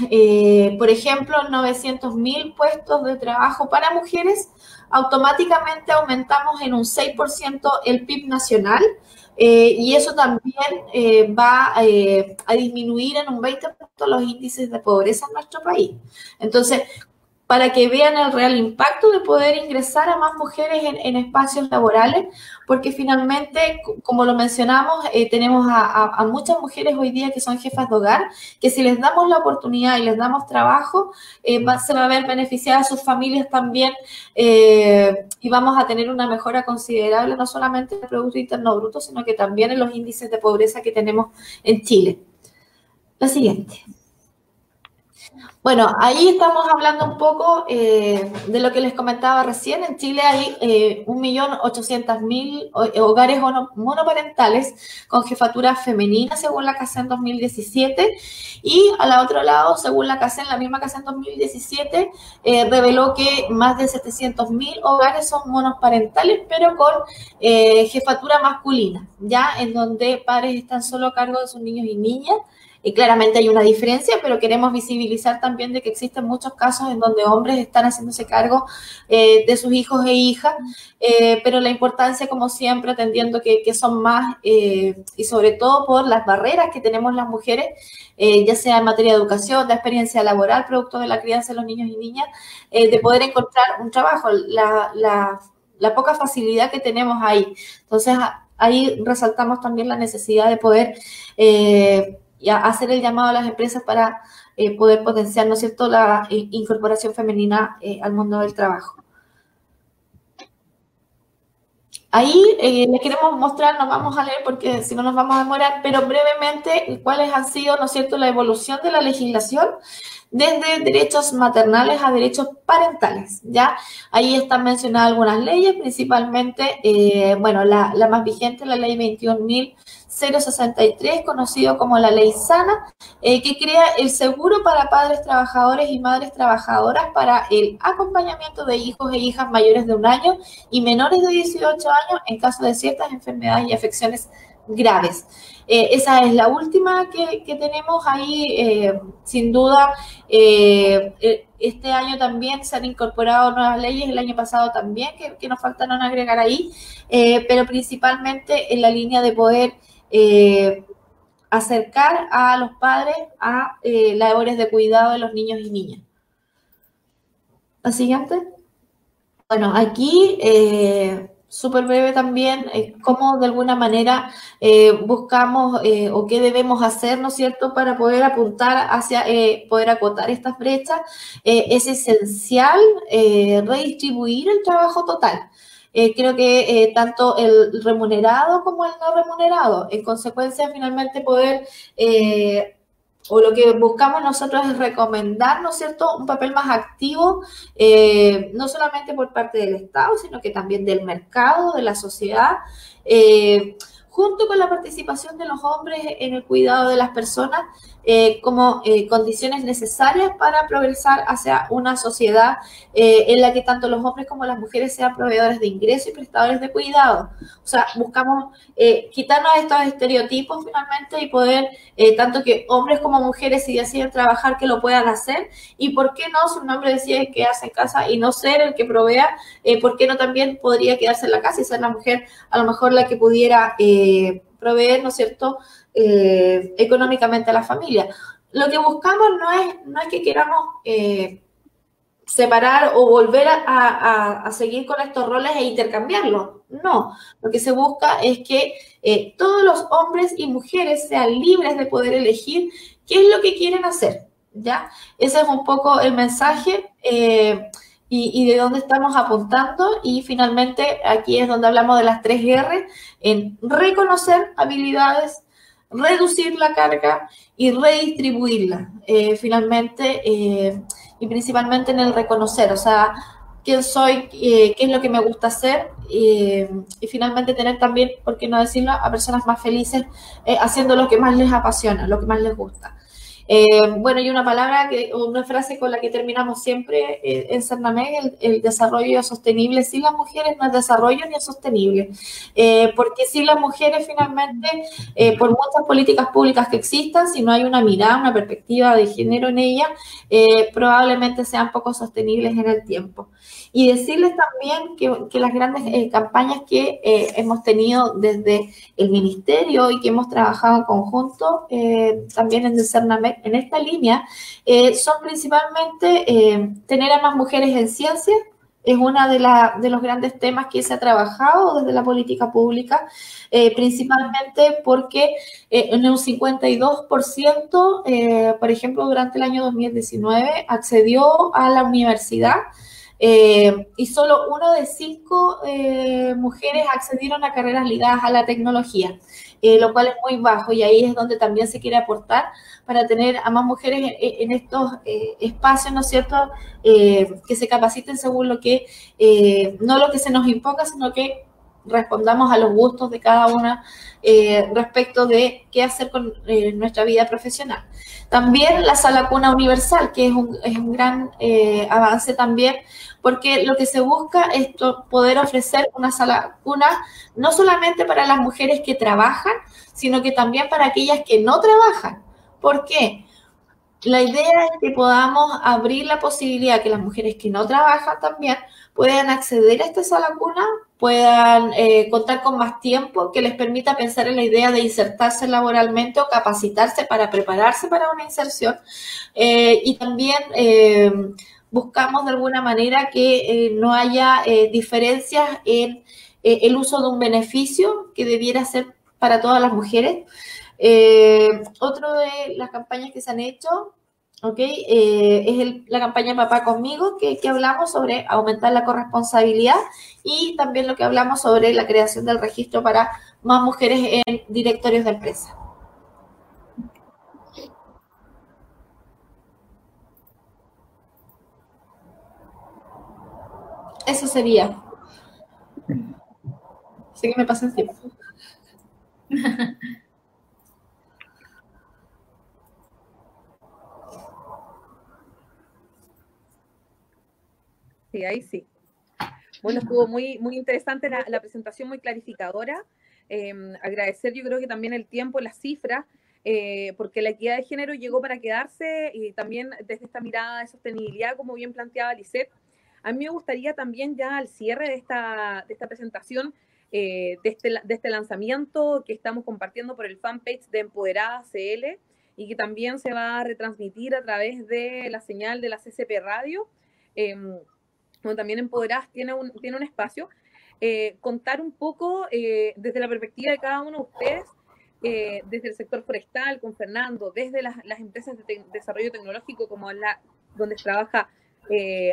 por ejemplo, 900.000 puestos de trabajo para mujeres, automáticamente aumentamos en un 6% el PIB nacional eh, y eso también eh, va eh, a disminuir en un 20% los índices de pobreza en nuestro país. Entonces, para que vean el real impacto de poder ingresar a más mujeres en, espacios laborales, porque finalmente, como lo mencionamos, eh, tenemos a, muchas mujeres hoy día que son jefas de hogar, que si les damos la oportunidad y les damos trabajo, eh, se va a ver beneficiada a sus familias también eh, y vamos a tener una mejora considerable, no solamente en el Producto Interno Bruto, sino que también en los índices de pobreza que tenemos en Chile. La siguiente. Bueno, ahí estamos hablando un poco eh, de lo que les comentaba recién. En Chile hay eh, 1.800.000 hogares monoparentales con jefatura femenina, según la CACEN 2017. Y al otro lado, según la CACEN, la misma CACEN 2017, eh, reveló que más de 700.000 hogares son monoparentales, pero con eh, jefatura masculina, ya en donde padres están solo a cargo de sus niños y niñas. Y claramente hay una diferencia, pero queremos visibilizar también de que existen muchos casos en donde hombres están haciéndose cargo eh, de sus hijos e hijas, eh, pero la importancia, como siempre, atendiendo que, que son más, eh, y sobre todo por las barreras que tenemos las mujeres, ya sea en materia de educación, de experiencia laboral, producto de la crianza de los niños y niñas, de poder encontrar un trabajo, la, la, poca facilidad que tenemos ahí. Entonces, ahí resaltamos también la necesidad de poder y hacer el llamado a las empresas para eh, poder potenciar, ¿no cierto?, la eh, incorporación femenina eh, al mundo del trabajo. Ahí les queremos mostrar, nos vamos a leer porque si no nos vamos a demorar, pero brevemente cuáles han sido, ¿no es cierto?, la evolución de la legislación desde derechos maternales a derechos parentales, ¿ya? Ahí están mencionadas algunas leyes, principalmente, eh, bueno, la, más vigente, la ley 21.063, conocido como la ley sana, eh, que crea el seguro para padres trabajadores y madres trabajadoras para el acompañamiento de hijos e hijas mayores de un año y menores de 18 años en caso de ciertas enfermedades y afecciones graves. Eh, esa es la última que, que tenemos ahí, eh, sin duda. Eh, este año también se han incorporado nuevas leyes, el año pasado también, que, que nos faltaron agregar ahí, pero principalmente en la línea de poder acercar a los padres a labores de cuidado de los niños y niñas. La siguiente. Bueno, aquí súper breve también, eh, cómo de alguna manera eh, buscamos eh, o qué debemos hacer, ¿no es cierto?, para poder apuntar hacia eh, poder acotar estas brechas. Eh, es esencial redistribuir el trabajo total. creo que tanto el remunerado como el no remunerado, en consecuencia, finalmente poder o lo que buscamos nosotros es recomendar, ¿no es cierto?, un papel más activo, eh, no solamente por parte del Estado, sino que también del mercado, de la sociedad, eh, junto con la participación de los hombres en el cuidado de las personas eh, como eh, condiciones necesarias para progresar hacia una sociedad eh, en la que tanto los hombres como las mujeres sean proveedores de ingresos y prestadores de cuidado. O sea, buscamos quitarnos estos estereotipos finalmente y poder, tanto que hombres como mujeres, si deciden trabajar, que lo puedan hacer. Y por qué no, si un hombre decide quedarse en casa y no ser el que provea, ¿por qué no también podría quedarse en la casa y ser la mujer a lo mejor la que pudiera proveer, ¿no es cierto?, eh, económicamente a la familia. Lo que buscamos no es, no es que queramos eh, separar o volver a, a, a, seguir con estos roles e intercambiarlos. No, lo que se busca es que eh, todos los hombres y mujeres sean libres de poder elegir qué es lo que quieren hacer. ¿ya? Ese es un poco el mensaje. Y, y, de dónde estamos apuntando. Y finalmente aquí es donde hablamos de las tres R, en reconocer habilidades, reducir la carga y redistribuirla. Eh, finalmente, eh, y principalmente en el reconocer, o sea, quién soy, eh, qué es lo que me gusta hacer y finalmente tener también, por qué no decirlo, a personas más felices haciendo lo que más les apasiona, lo que más les gusta. Eh, bueno, y una palabra, que, una frase con la que terminamos siempre eh, en Cernameg, el, el, desarrollo sostenible sin las mujeres no es desarrollo ni es sostenible, eh, porque sin las mujeres finalmente, por muchas políticas públicas que existan, si no hay una mirada, una perspectiva de género en ella, eh, probablemente sean poco sostenibles en el tiempo. Y decirles también que, que las grandes campañas que hemos tenido desde el ministerio y que hemos trabajado en conjunto también en Cernamec en esta línea eh, son principalmente eh, tener a más mujeres en ciencia. Es uno de, la, de los grandes temas que se ha trabajado desde la política pública, eh, principalmente porque en un 52%, por ejemplo, durante el año 2019, accedió a la universidad eh, y solo uno de cinco eh, mujeres accedieron a carreras ligadas a la tecnología, eh, lo cual es muy bajo y ahí es donde también se quiere aportar para tener a más mujeres en, estos espacios, ¿no es cierto?, que se capaciten según lo que, no lo que se nos imponga, sino que respondamos a los gustos de cada una respecto de qué hacer con nuestra vida profesional. También la sala cuna universal, que es un, es un gran avance también porque lo que se busca es poder ofrecer una sala cuna no solamente para las mujeres que trabajan, sino que también para aquellas que no trabajan. ¿Por qué? La idea es que podamos abrir la posibilidad que las mujeres que no trabajan también puedan acceder a esta sala cuna, puedan eh, contar con más tiempo que les permita pensar en la idea de insertarse laboralmente o capacitarse para prepararse para una inserción. Eh, y también eh, buscamos de alguna manera que no haya diferencias en el uso de un beneficio que debiera ser para todas las mujeres. otro de las campañas que se han hecho Okay, es la campaña Papá conmigo, que, que, hablamos sobre aumentar la corresponsabilidad y también lo que hablamos sobre la creación del registro para más mujeres en directorios de empresa. Eso sería. Sé que me pasa el tiempo. Sí, ahí sí. Bueno, estuvo muy, muy interesante la, presentación, muy clarificadora. Em, agradecer, yo creo que también el tiempo, las cifras, eh, porque la equidad de género llegó para quedarse y también desde esta mirada de sostenibilidad, como bien planteaba Lisette, a mí me gustaría también ya al cierre de esta, de esta presentación, eh, de, este, de este lanzamiento que estamos compartiendo por el fanpage de Empoderada CL y que también se va a retransmitir a través de la señal de la CCP Radio. Eh, también Empoderadas tiene un, tiene un espacio. Eh, contar un poco eh, desde la perspectiva de cada uno de ustedes, desde el sector forestal, con Fernando, desde las, empresas de desarrollo tecnológico como la donde trabaja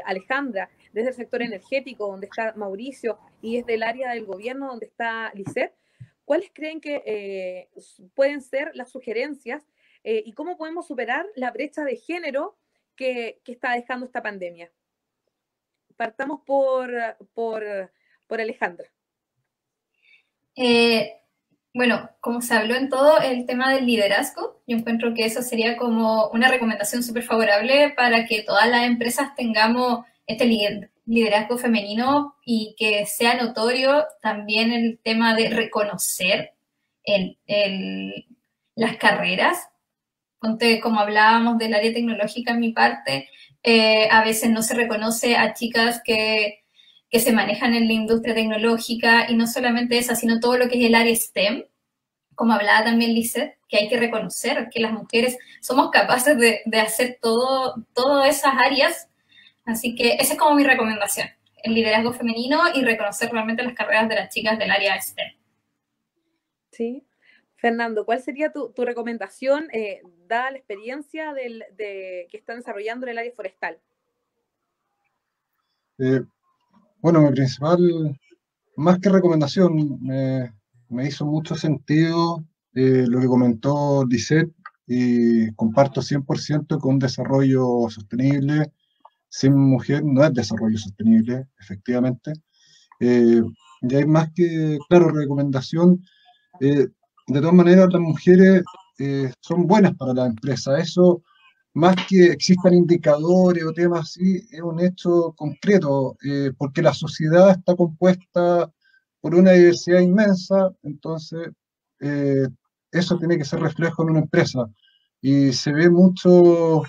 Alejandra, desde el sector energético, donde está Mauricio, y desde el área del gobierno, donde está Lisset, ¿cuáles creen que eh, pueden ser las sugerencias eh, y cómo podemos superar la brecha de género que, está dejando esta pandemia? Partamos por, por, por Alejandra. Eh, bueno, como se habló en todo el tema del liderazgo, yo encuentro que eso sería como una recomendación súper favorable para que todas las empresas tengamos este liderazgo femenino y que sea notorio también el tema de reconocer las carreras. Como hablábamos del área tecnológica en mi parte, eh, a veces no se reconoce a chicas que, se manejan en la industria tecnológica y no solamente esa, sino todo lo que es el área STEM, como hablaba también Lizeth, que hay que reconocer que las mujeres somos capaces de, de hacer todo, todas esas áreas Así que esa es como mi recomendación, el liderazgo femenino y reconocer realmente las carreras de las chicas del área STEM. Sí. Fernando, ¿cuál sería tu, recomendación eh, dada la experiencia de, que están desarrollando en el área forestal? Eh, bueno, mi principal, más que recomendación, me, hizo mucho sentido eh, lo que comentó Lisette y comparto 100% con un desarrollo sostenible sin mujer no es desarrollo sostenible, efectivamente. Eh, y hay más que, claro, recomendación. Eh, de todas maneras, las mujeres eh, son buenas para la empresa. Eso, más que existan indicadores o temas así, es un hecho concreto, porque la sociedad está compuesta por una diversidad inmensa, entonces eso tiene que ser reflejo en una empresa. Y se ve mucho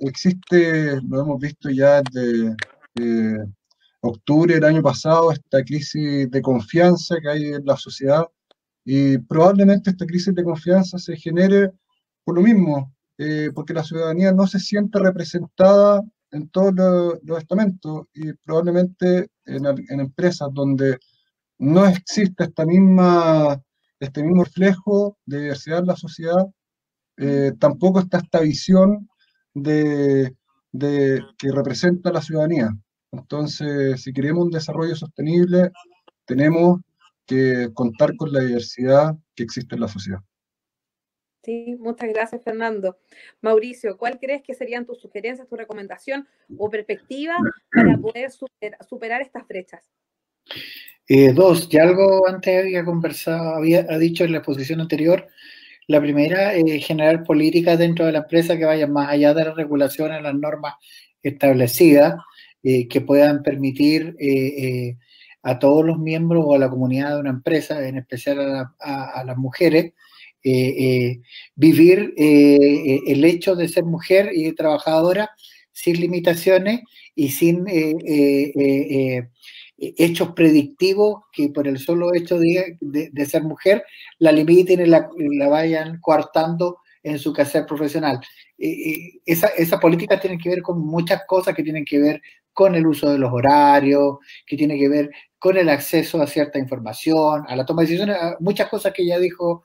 existe, lo hemos visto ya desde octubre del año pasado, esta crisis de confianza que hay en la sociedad y probablemente esta crisis de confianza se genere por lo mismo, eh, porque la ciudadanía no se siente representada en todos los, estamentos y probablemente en, en, empresas donde no existe esta misma, este mismo reflejo de diversidad en la sociedad, eh, tampoco está esta visión de, que representa a la ciudadanía. Entonces, si queremos un desarrollo sostenible, tenemos que contar con la diversidad que existe en la sociedad. Sí, muchas gracias, Fernando. Mauricio, ¿cuál crees que serían tus sugerencias, tu recomendación o perspectiva para poder superar, estas brechas? Eh, dos, ya algo antes había conversado, había dicho en la exposición anterior. La primera, es generar políticas dentro de la empresa que vayan más allá de las regulaciones, las normas establecidas, eh, que puedan permitir eh, a todos los miembros o a la comunidad de una empresa, en especial a las mujeres, eh, eh, vivir eh, el hecho de ser mujer y trabajadora sin limitaciones y sin hechos predictivos que por el solo hecho de, ser mujer la limiten y la, vayan coartando en su quehacer profesional. esa, esa política tiene que ver con muchas cosas que tienen que ver con el uso de los horarios, que tiene que ver con el acceso a cierta información, a la toma de decisiones, muchas cosas que ya dijo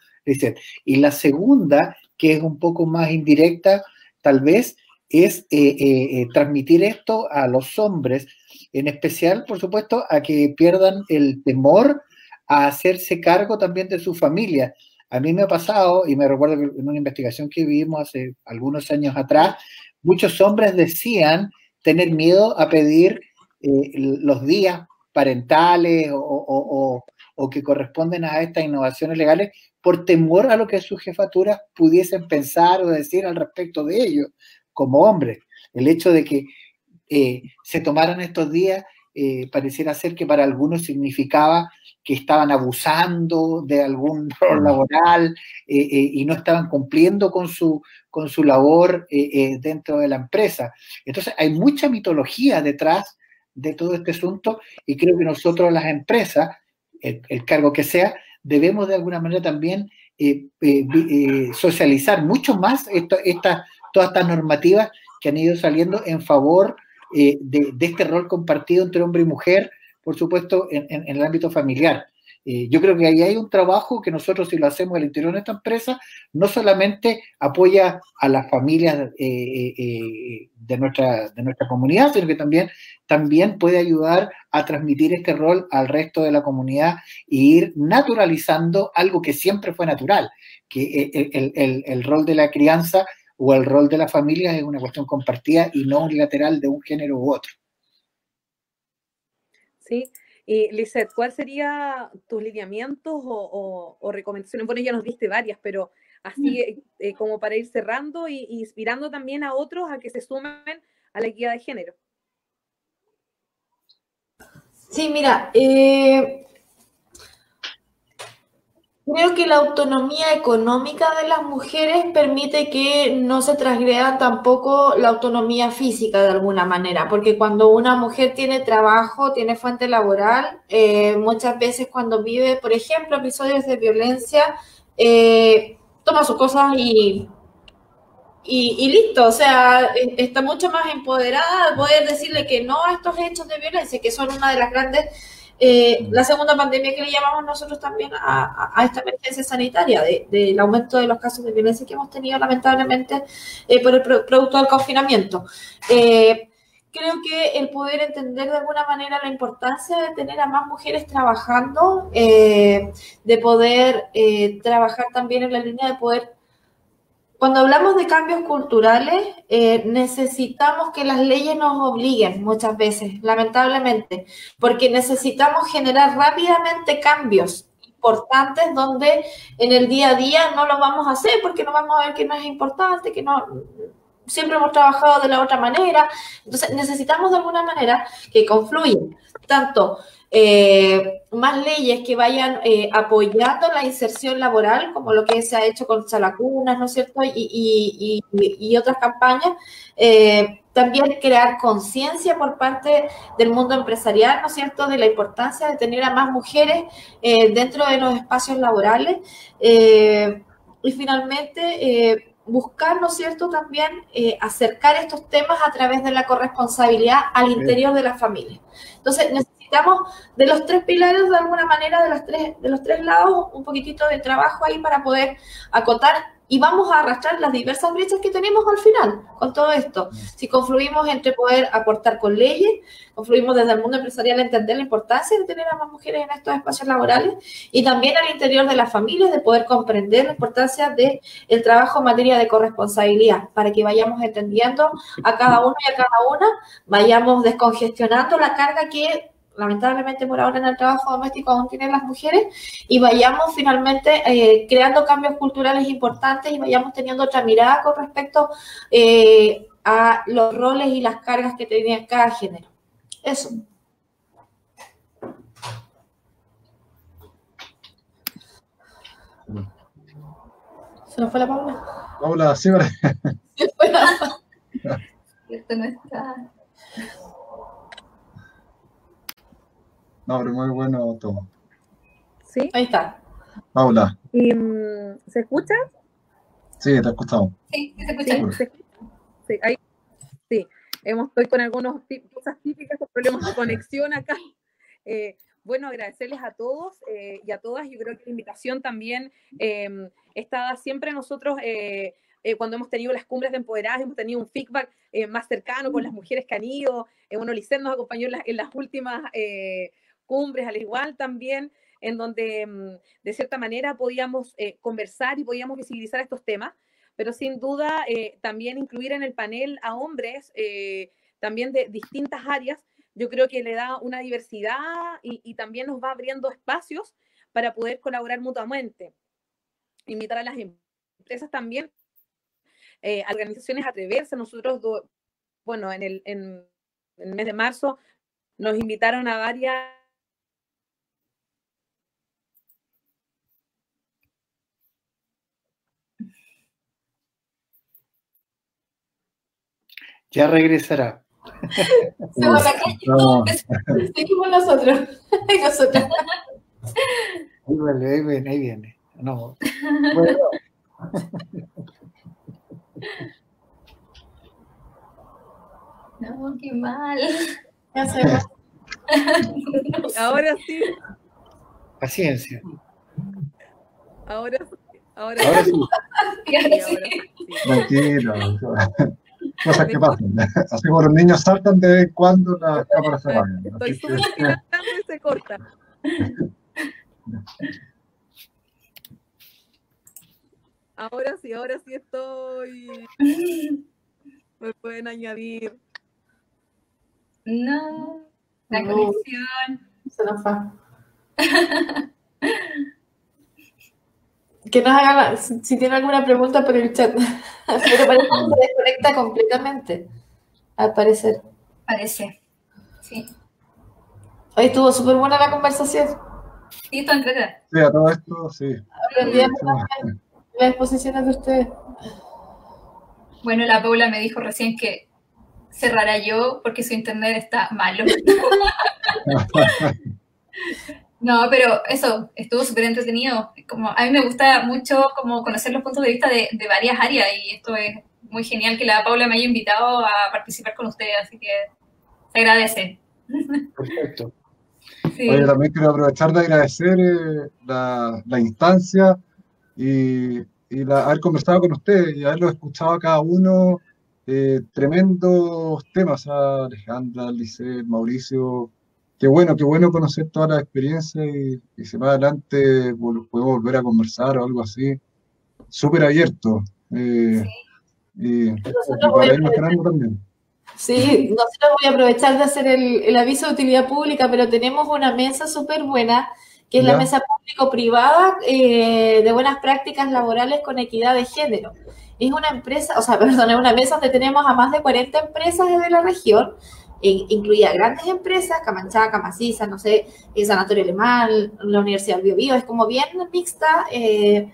y la segunda, que es un poco más indirecta, tal vez, es eh, eh, eh, transmitir esto a los hombres, en especial, por supuesto, a que pierdan el temor a hacerse cargo también de su familia. A mí me ha pasado, y me recuerdo que en una investigación que vimos hace algunos años atrás, muchos hombres decían tener miedo a pedir los días parentales o, o, que corresponden a estas innovaciones legales por temor a lo que sus jefaturas pudiesen pensar o decir al respecto de ellos como hombres. El hecho de que eh, se tomaran estos días eh, pareciera ser que para algunos significaba que estaban abusando de algún rol laboral eh, y no estaban cumpliendo con su, con su labor dentro de la empresa. Entonces hay mucha mitología detrás de todo este asunto y creo que nosotros las empresas, el cargo que sea, debemos de alguna manera también eh, eh, eh, socializar mucho más esta, todas estas normativas que han ido saliendo en favor de, este rol compartido entre hombre y mujer, por supuesto, en el ámbito familiar. Eh, yo creo que ahí hay un trabajo que nosotros si lo hacemos al interior de esta empresa, no solamente apoya a las familias eh, eh, de, nuestra, de nuestra comunidad, sino que también, también puede ayudar a transmitir este rol al resto de la comunidad e ir naturalizando algo que siempre fue natural, que el, el, el rol de la crianza o el rol de la familia es una cuestión compartida y no unilateral de un género u otro. Sí, y Lizeth, ¿cuáles serían tus lineamientos o, recomendaciones? Bueno, ya nos diste varias, pero así mm. eh, eh, como para ir cerrando y, inspirando también a otros a que se sumen a la equidad de género. Sí, mira, eh, Creo que la autonomía económica de las mujeres permite que no se transgreda tampoco la autonomía física de alguna manera, porque cuando una mujer tiene trabajo, tiene fuente laboral, eh, muchas veces cuando vive, por ejemplo, episodios de violencia, eh, toma sus cosas y, y, listo, o sea, e, está mucho más empoderada de poder decirle que no a estos hechos de violencia, que son una de las grandes eh, la segunda pandemia que le llamamos nosotros también a, esta emergencia sanitaria, del aumento de los casos de violencia que hemos tenido lamentablemente eh, por el producto del confinamiento. Eh, creo que el poder entender de alguna manera la importancia de tener a más mujeres trabajando, de poder trabajar también en la línea de poder cuando hablamos de cambios culturales, eh, necesitamos que las leyes nos obliguen muchas veces, lamentablemente, porque necesitamos generar rápidamente cambios importantes donde en el día a día no lo vamos a hacer porque no vamos a ver que no es importante, que no siempre hemos trabajado de la otra manera. Entonces necesitamos de alguna manera que confluyan tanto eh, más leyes que vayan eh, apoyando la inserción laboral, como lo que se ha hecho con Salacunas, ¿no es cierto? Y, y, otras campañas. Eh, también crear conciencia por parte del mundo empresarial, ¿no es cierto?, de la importancia de tener a más mujeres dentro de los espacios laborales. y finalmente, buscar, ¿no es cierto?, también acercar estos temas a través de la corresponsabilidad al interior de la familia. Entonces, necesitamos de los tres pilares, de alguna manera, de, las tres, de los tres lados, un poquitito de trabajo ahí para poder acotar y vamos a arrastrar las diversas brechas que tenemos al final con todo esto. Si confluimos entre poder aportar con leyes, confluimos desde el mundo empresarial a entender la importancia de tener a más mujeres en estos espacios laborales y también al interior de las familias de poder comprender la importancia del el trabajo en materia de corresponsabilidad para que vayamos entendiendo a cada uno y a cada una, vayamos descongestionando la carga que lamentablemente por ahora en el trabajo doméstico aún tienen las mujeres, y vayamos finalmente eh, creando cambios culturales importantes y vayamos teniendo otra mirada con respecto eh, a los roles y las cargas que tenía cada género. Eso. ¿Se nos fue la Paula? Paula, sí, Se fue la Esto no está. No, pero muy bueno todo. ¿Sí? Ahí está. Paula, ¿Y, mm, ¿Se escucha? sí, te escuchamos. Sí, sí se escucha. Sí, se escucha. Sí, ahí, sí. Hemos, estoy con algunas cosas típicas, con problemas de conexión acá. Eh, bueno, agradecerles a todos eh, y a todas. Yo creo que la invitación también eh, está siempre nosotros. eh, eh, cuando hemos tenido las cumbres de empoderadas, hemos tenido un feedback eh, más cercano con las mujeres que han ido. Eh, bueno, Licen nos acompañó en, las- en las últimas eh, cumbres, al igual también, en donde mm, de cierta manera podíamos eh, conversar y podíamos visibilizar estos temas, pero sin duda eh, también incluir en el panel a hombres eh, también de distintas áreas, yo creo que le da una diversidad y, también nos va abriendo espacios para poder colaborar mutuamente. Invitar a las empresas también, organizaciones a atreverse. Nosotros, bueno, en el mes de marzo nos invitaron a varias Ya regresará. Se va a la calle. No, Seguimos nosotros. Y nosotras. Ahí viene, ahí viene, ahí viene. No. Bueno, No, qué mal. ¿Qué hacemos? Ahora sí, paciencia. ahora sí, ahora, Ahora sí, sí. Ahora ahora sí. Cosas que pasan. Así como los niños saltan de vez en cuando, las cámaras se apagan. Estoy súper y se corta. Ahora sí, ahora sí estoy. Me pueden añadir. No. La conexión. Se nos fue. Que nos haga la- si, si tiene alguna pregunta por el chat. Pero parece que se desconecta completamente. Al parecer. Parece. Sí. Hoy estuvo súper buena la conversación. Sí, sí, a todo esto, sí. Aprendí las exposiciones de ustedes. Bueno, la Paula me dijo recién que cerrara yo porque su internet está malo. No, pero eso, estuvo súper entretenido. Como, a mí me gusta mucho como conocer los puntos de vista de, de varias áreas y esto es muy genial que la Paula me haya invitado a participar con ustedes, así que se agradece. Perfecto. Sí. Oye, también quiero aprovechar de agradecer eh, la, la instancia y, y la- haber conversado con ustedes y haberlo escuchado a cada uno. eh, tremendos temas, a Alejandra, Lisset, Mauricio. Qué bueno, qué bueno conocer todas las experiencias y, y si más adelante podemos volver a conversar o algo así. Súper abierto. eh, y, y para ir mejorando también. Sí, nosotros voy a aprovechar de hacer el, el aviso de utilidad pública, pero tenemos una mesa súper buena, que es la mesa público-privada eh, de buenas prácticas laborales con equidad de género. Es una empresa, o sea, perdón, es una mesa donde tenemos a más de 40 empresas de la región, incluida grandes empresas, Camanchaca, Maciza, no sé, el Sanatorio Alemán, la Universidad del Biobío, es como bien mixta. eh,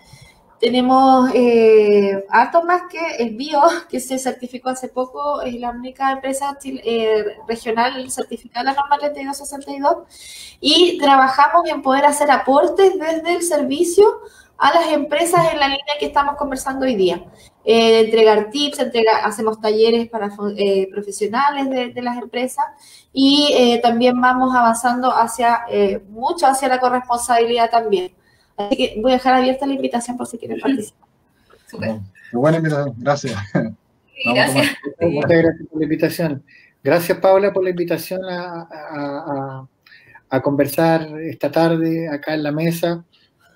tenemos eh, harto más que el Bio, que se certificó hace poco, es la única empresa eh, regional certificada la norma 3262. Y trabajamos en poder hacer aportes desde el servicio a las empresas en la línea que estamos conversando hoy día. Eh, entregar tips, entrega- hacemos talleres para eh, profesionales de, de las empresas y eh, también vamos avanzando hacia eh, mucho hacia la corresponsabilidad también. Así que voy a dejar abierta la invitación por si quieren participar. Qué buena invitación, gracias. gracias. Muchas gracias por la invitación. Gracias, Paula, por la invitación a, a, conversar esta tarde acá en la mesa.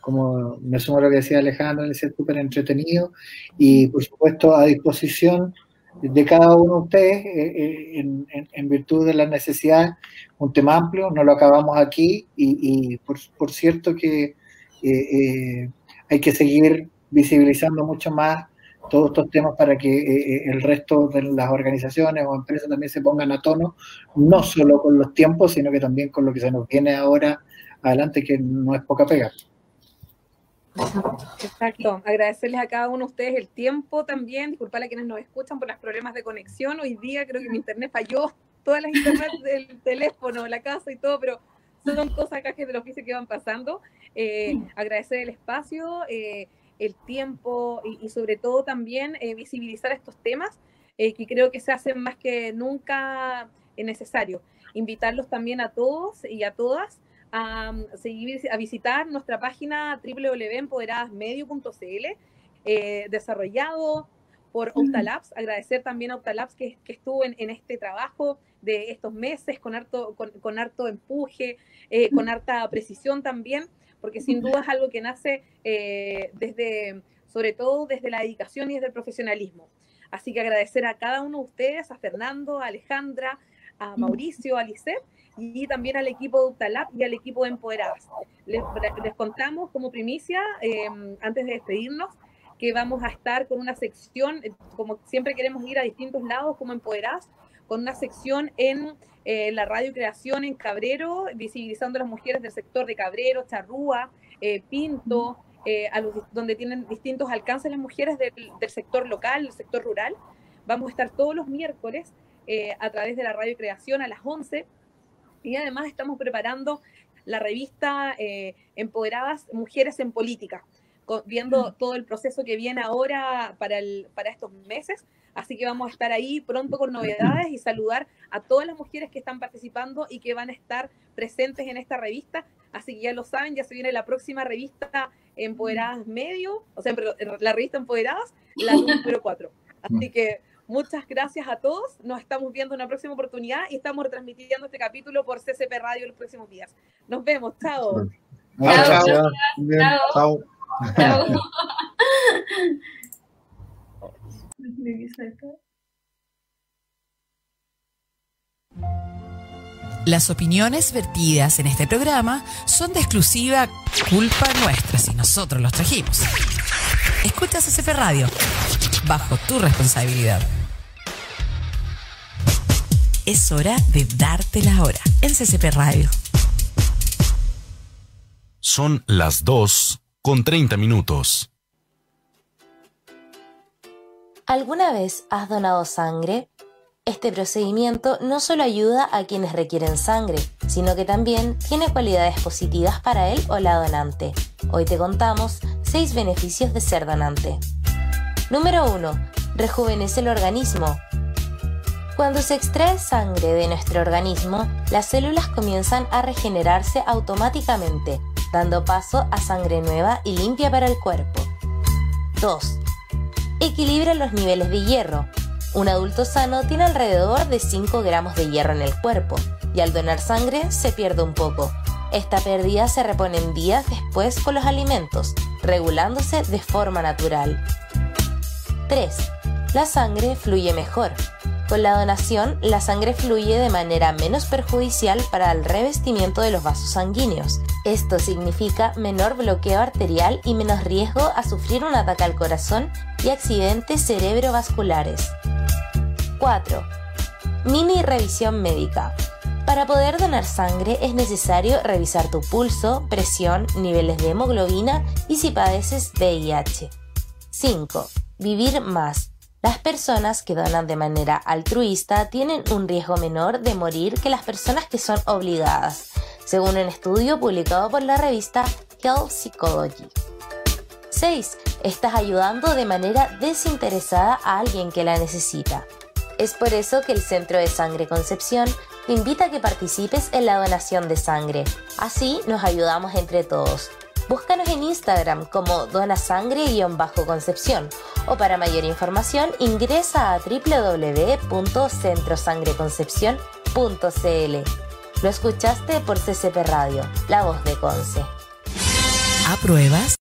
Como me sumo a lo que decía Alejandro, es súper entretenido y, por supuesto, a disposición de cada uno de ustedes eh, eh, en, virtud de las necesidades. Un tema amplio, no lo acabamos aquí y, por, cierto que eh, hay que seguir visibilizando mucho más todos estos temas para que eh, eh, el resto de las organizaciones o empresas también se pongan a tono, no solo con los tiempos, sino que también con lo que se nos viene ahora adelante, que no es poca pega. Exacto, agradecerles a cada uno de ustedes el tiempo también, disculpar a quienes nos escuchan por los problemas de conexión, hoy día creo que mi internet falló, todas las internet del teléfono, la casa y todo, pero son cosas acá que de los que van pasando. Eh, agradecer el espacio, eh, el tiempo y, sobre todo también eh, visibilizar estos temas eh, que creo que se hacen más que nunca necesario. Invitarlos también a todos y a todas a, seguir, a visitar nuestra página www.empoderadasmedio.cl, eh, desarrollado por Optalabs. Agradecer también a Optalabs que, que estuvo en, este trabajo de estos meses con harto, con, harto empuje, con harta precisión también porque sin duda es algo que nace eh, desde, sobre todo desde la dedicación y desde el profesionalismo. Así que agradecer a cada uno de ustedes, a Fernando, a Alejandra, a Mauricio, a Lisette y también al equipo de Utalab y al equipo de Empoderadas. Les, contamos como primicia, em, antes de despedirnos, que vamos a estar con una sección, eh, como siempre queremos ir a distintos lados como Empoderadas, con una sección en eh, la radio creación en Cabrero, visibilizando a las mujeres del sector de Cabrero, Charrúa, eh, Pinto, eh, a los, donde tienen distintos alcances las mujeres del, sector local, del sector rural. Vamos a estar todos los miércoles a través de la radio creación a las 11 y además estamos preparando la revista Empoderadas Mujeres en Política, viendo todo el proceso que viene ahora para, el, para estos meses Así que vamos a estar ahí pronto con novedades y saludar a todas las mujeres que están participando y que van a estar presentes en esta revista. Así que ya lo saben, ya se viene la próxima revista Empoderadas Medio, o sea, la revista Empoderadas, la número 4. Así que muchas gracias a todos. Nos estamos viendo en una próxima oportunidad y estamos retransmitiendo este capítulo por CCP Radio los próximos días. Nos vemos. Chao. Muchas gracias. Chao. Chao. Las opiniones vertidas en este programa son de exclusiva culpa nuestra si nosotros los trajimos. Escuchas CCP Radio, bajo tu responsabilidad. Es hora de darte la hora en CCP Radio. Son las 2 con 30 minutos. ¿Alguna vez has donado sangre? Este procedimiento no solo ayuda a quienes requieren sangre, sino que también tiene cualidades positivas para él o la donante. Hoy te contamos 6 beneficios de ser donante. Número 1. Rejuvenece el organismo. Cuando se extrae sangre de nuestro organismo, las células comienzan a regenerarse automáticamente, dando paso a sangre nueva y limpia para el cuerpo. 2 equilibra los niveles de hierro. Un adulto sano tiene alrededor de 5 gramos de hierro en el cuerpo y al donar sangre se pierde un poco. Esta pérdida se repone en días después con los alimentos, regulándose de forma natural. 3. La sangre fluye mejor. Con la donación, la sangre fluye de manera menos perjudicial para el revestimiento de los vasos sanguíneos. Esto significa menor bloqueo arterial y menos riesgo a sufrir un ataque al corazón y accidentes cerebrovasculares. 4. Mini revisión médica. Para poder donar sangre es necesario revisar tu pulso, presión, niveles de hemoglobina y si padeces VIH. 5. Vivir más. Las personas que donan de manera altruista tienen un riesgo menor de morir que las personas que son obligadas, según un estudio publicado por la revista Health Psychology. 6. Estás ayudando de manera desinteresada a alguien que la necesita. Es por eso que el Centro de Sangre Concepción te invita a que participes en la donación de sangre. Así nos ayudamos entre todos. Búscanos en Instagram como donasangre-concepción o para mayor información ingresa a www.centrosangreconcepción.cl. Lo escuchaste por CCP Radio, la voz de Conce. ¿Apruebas?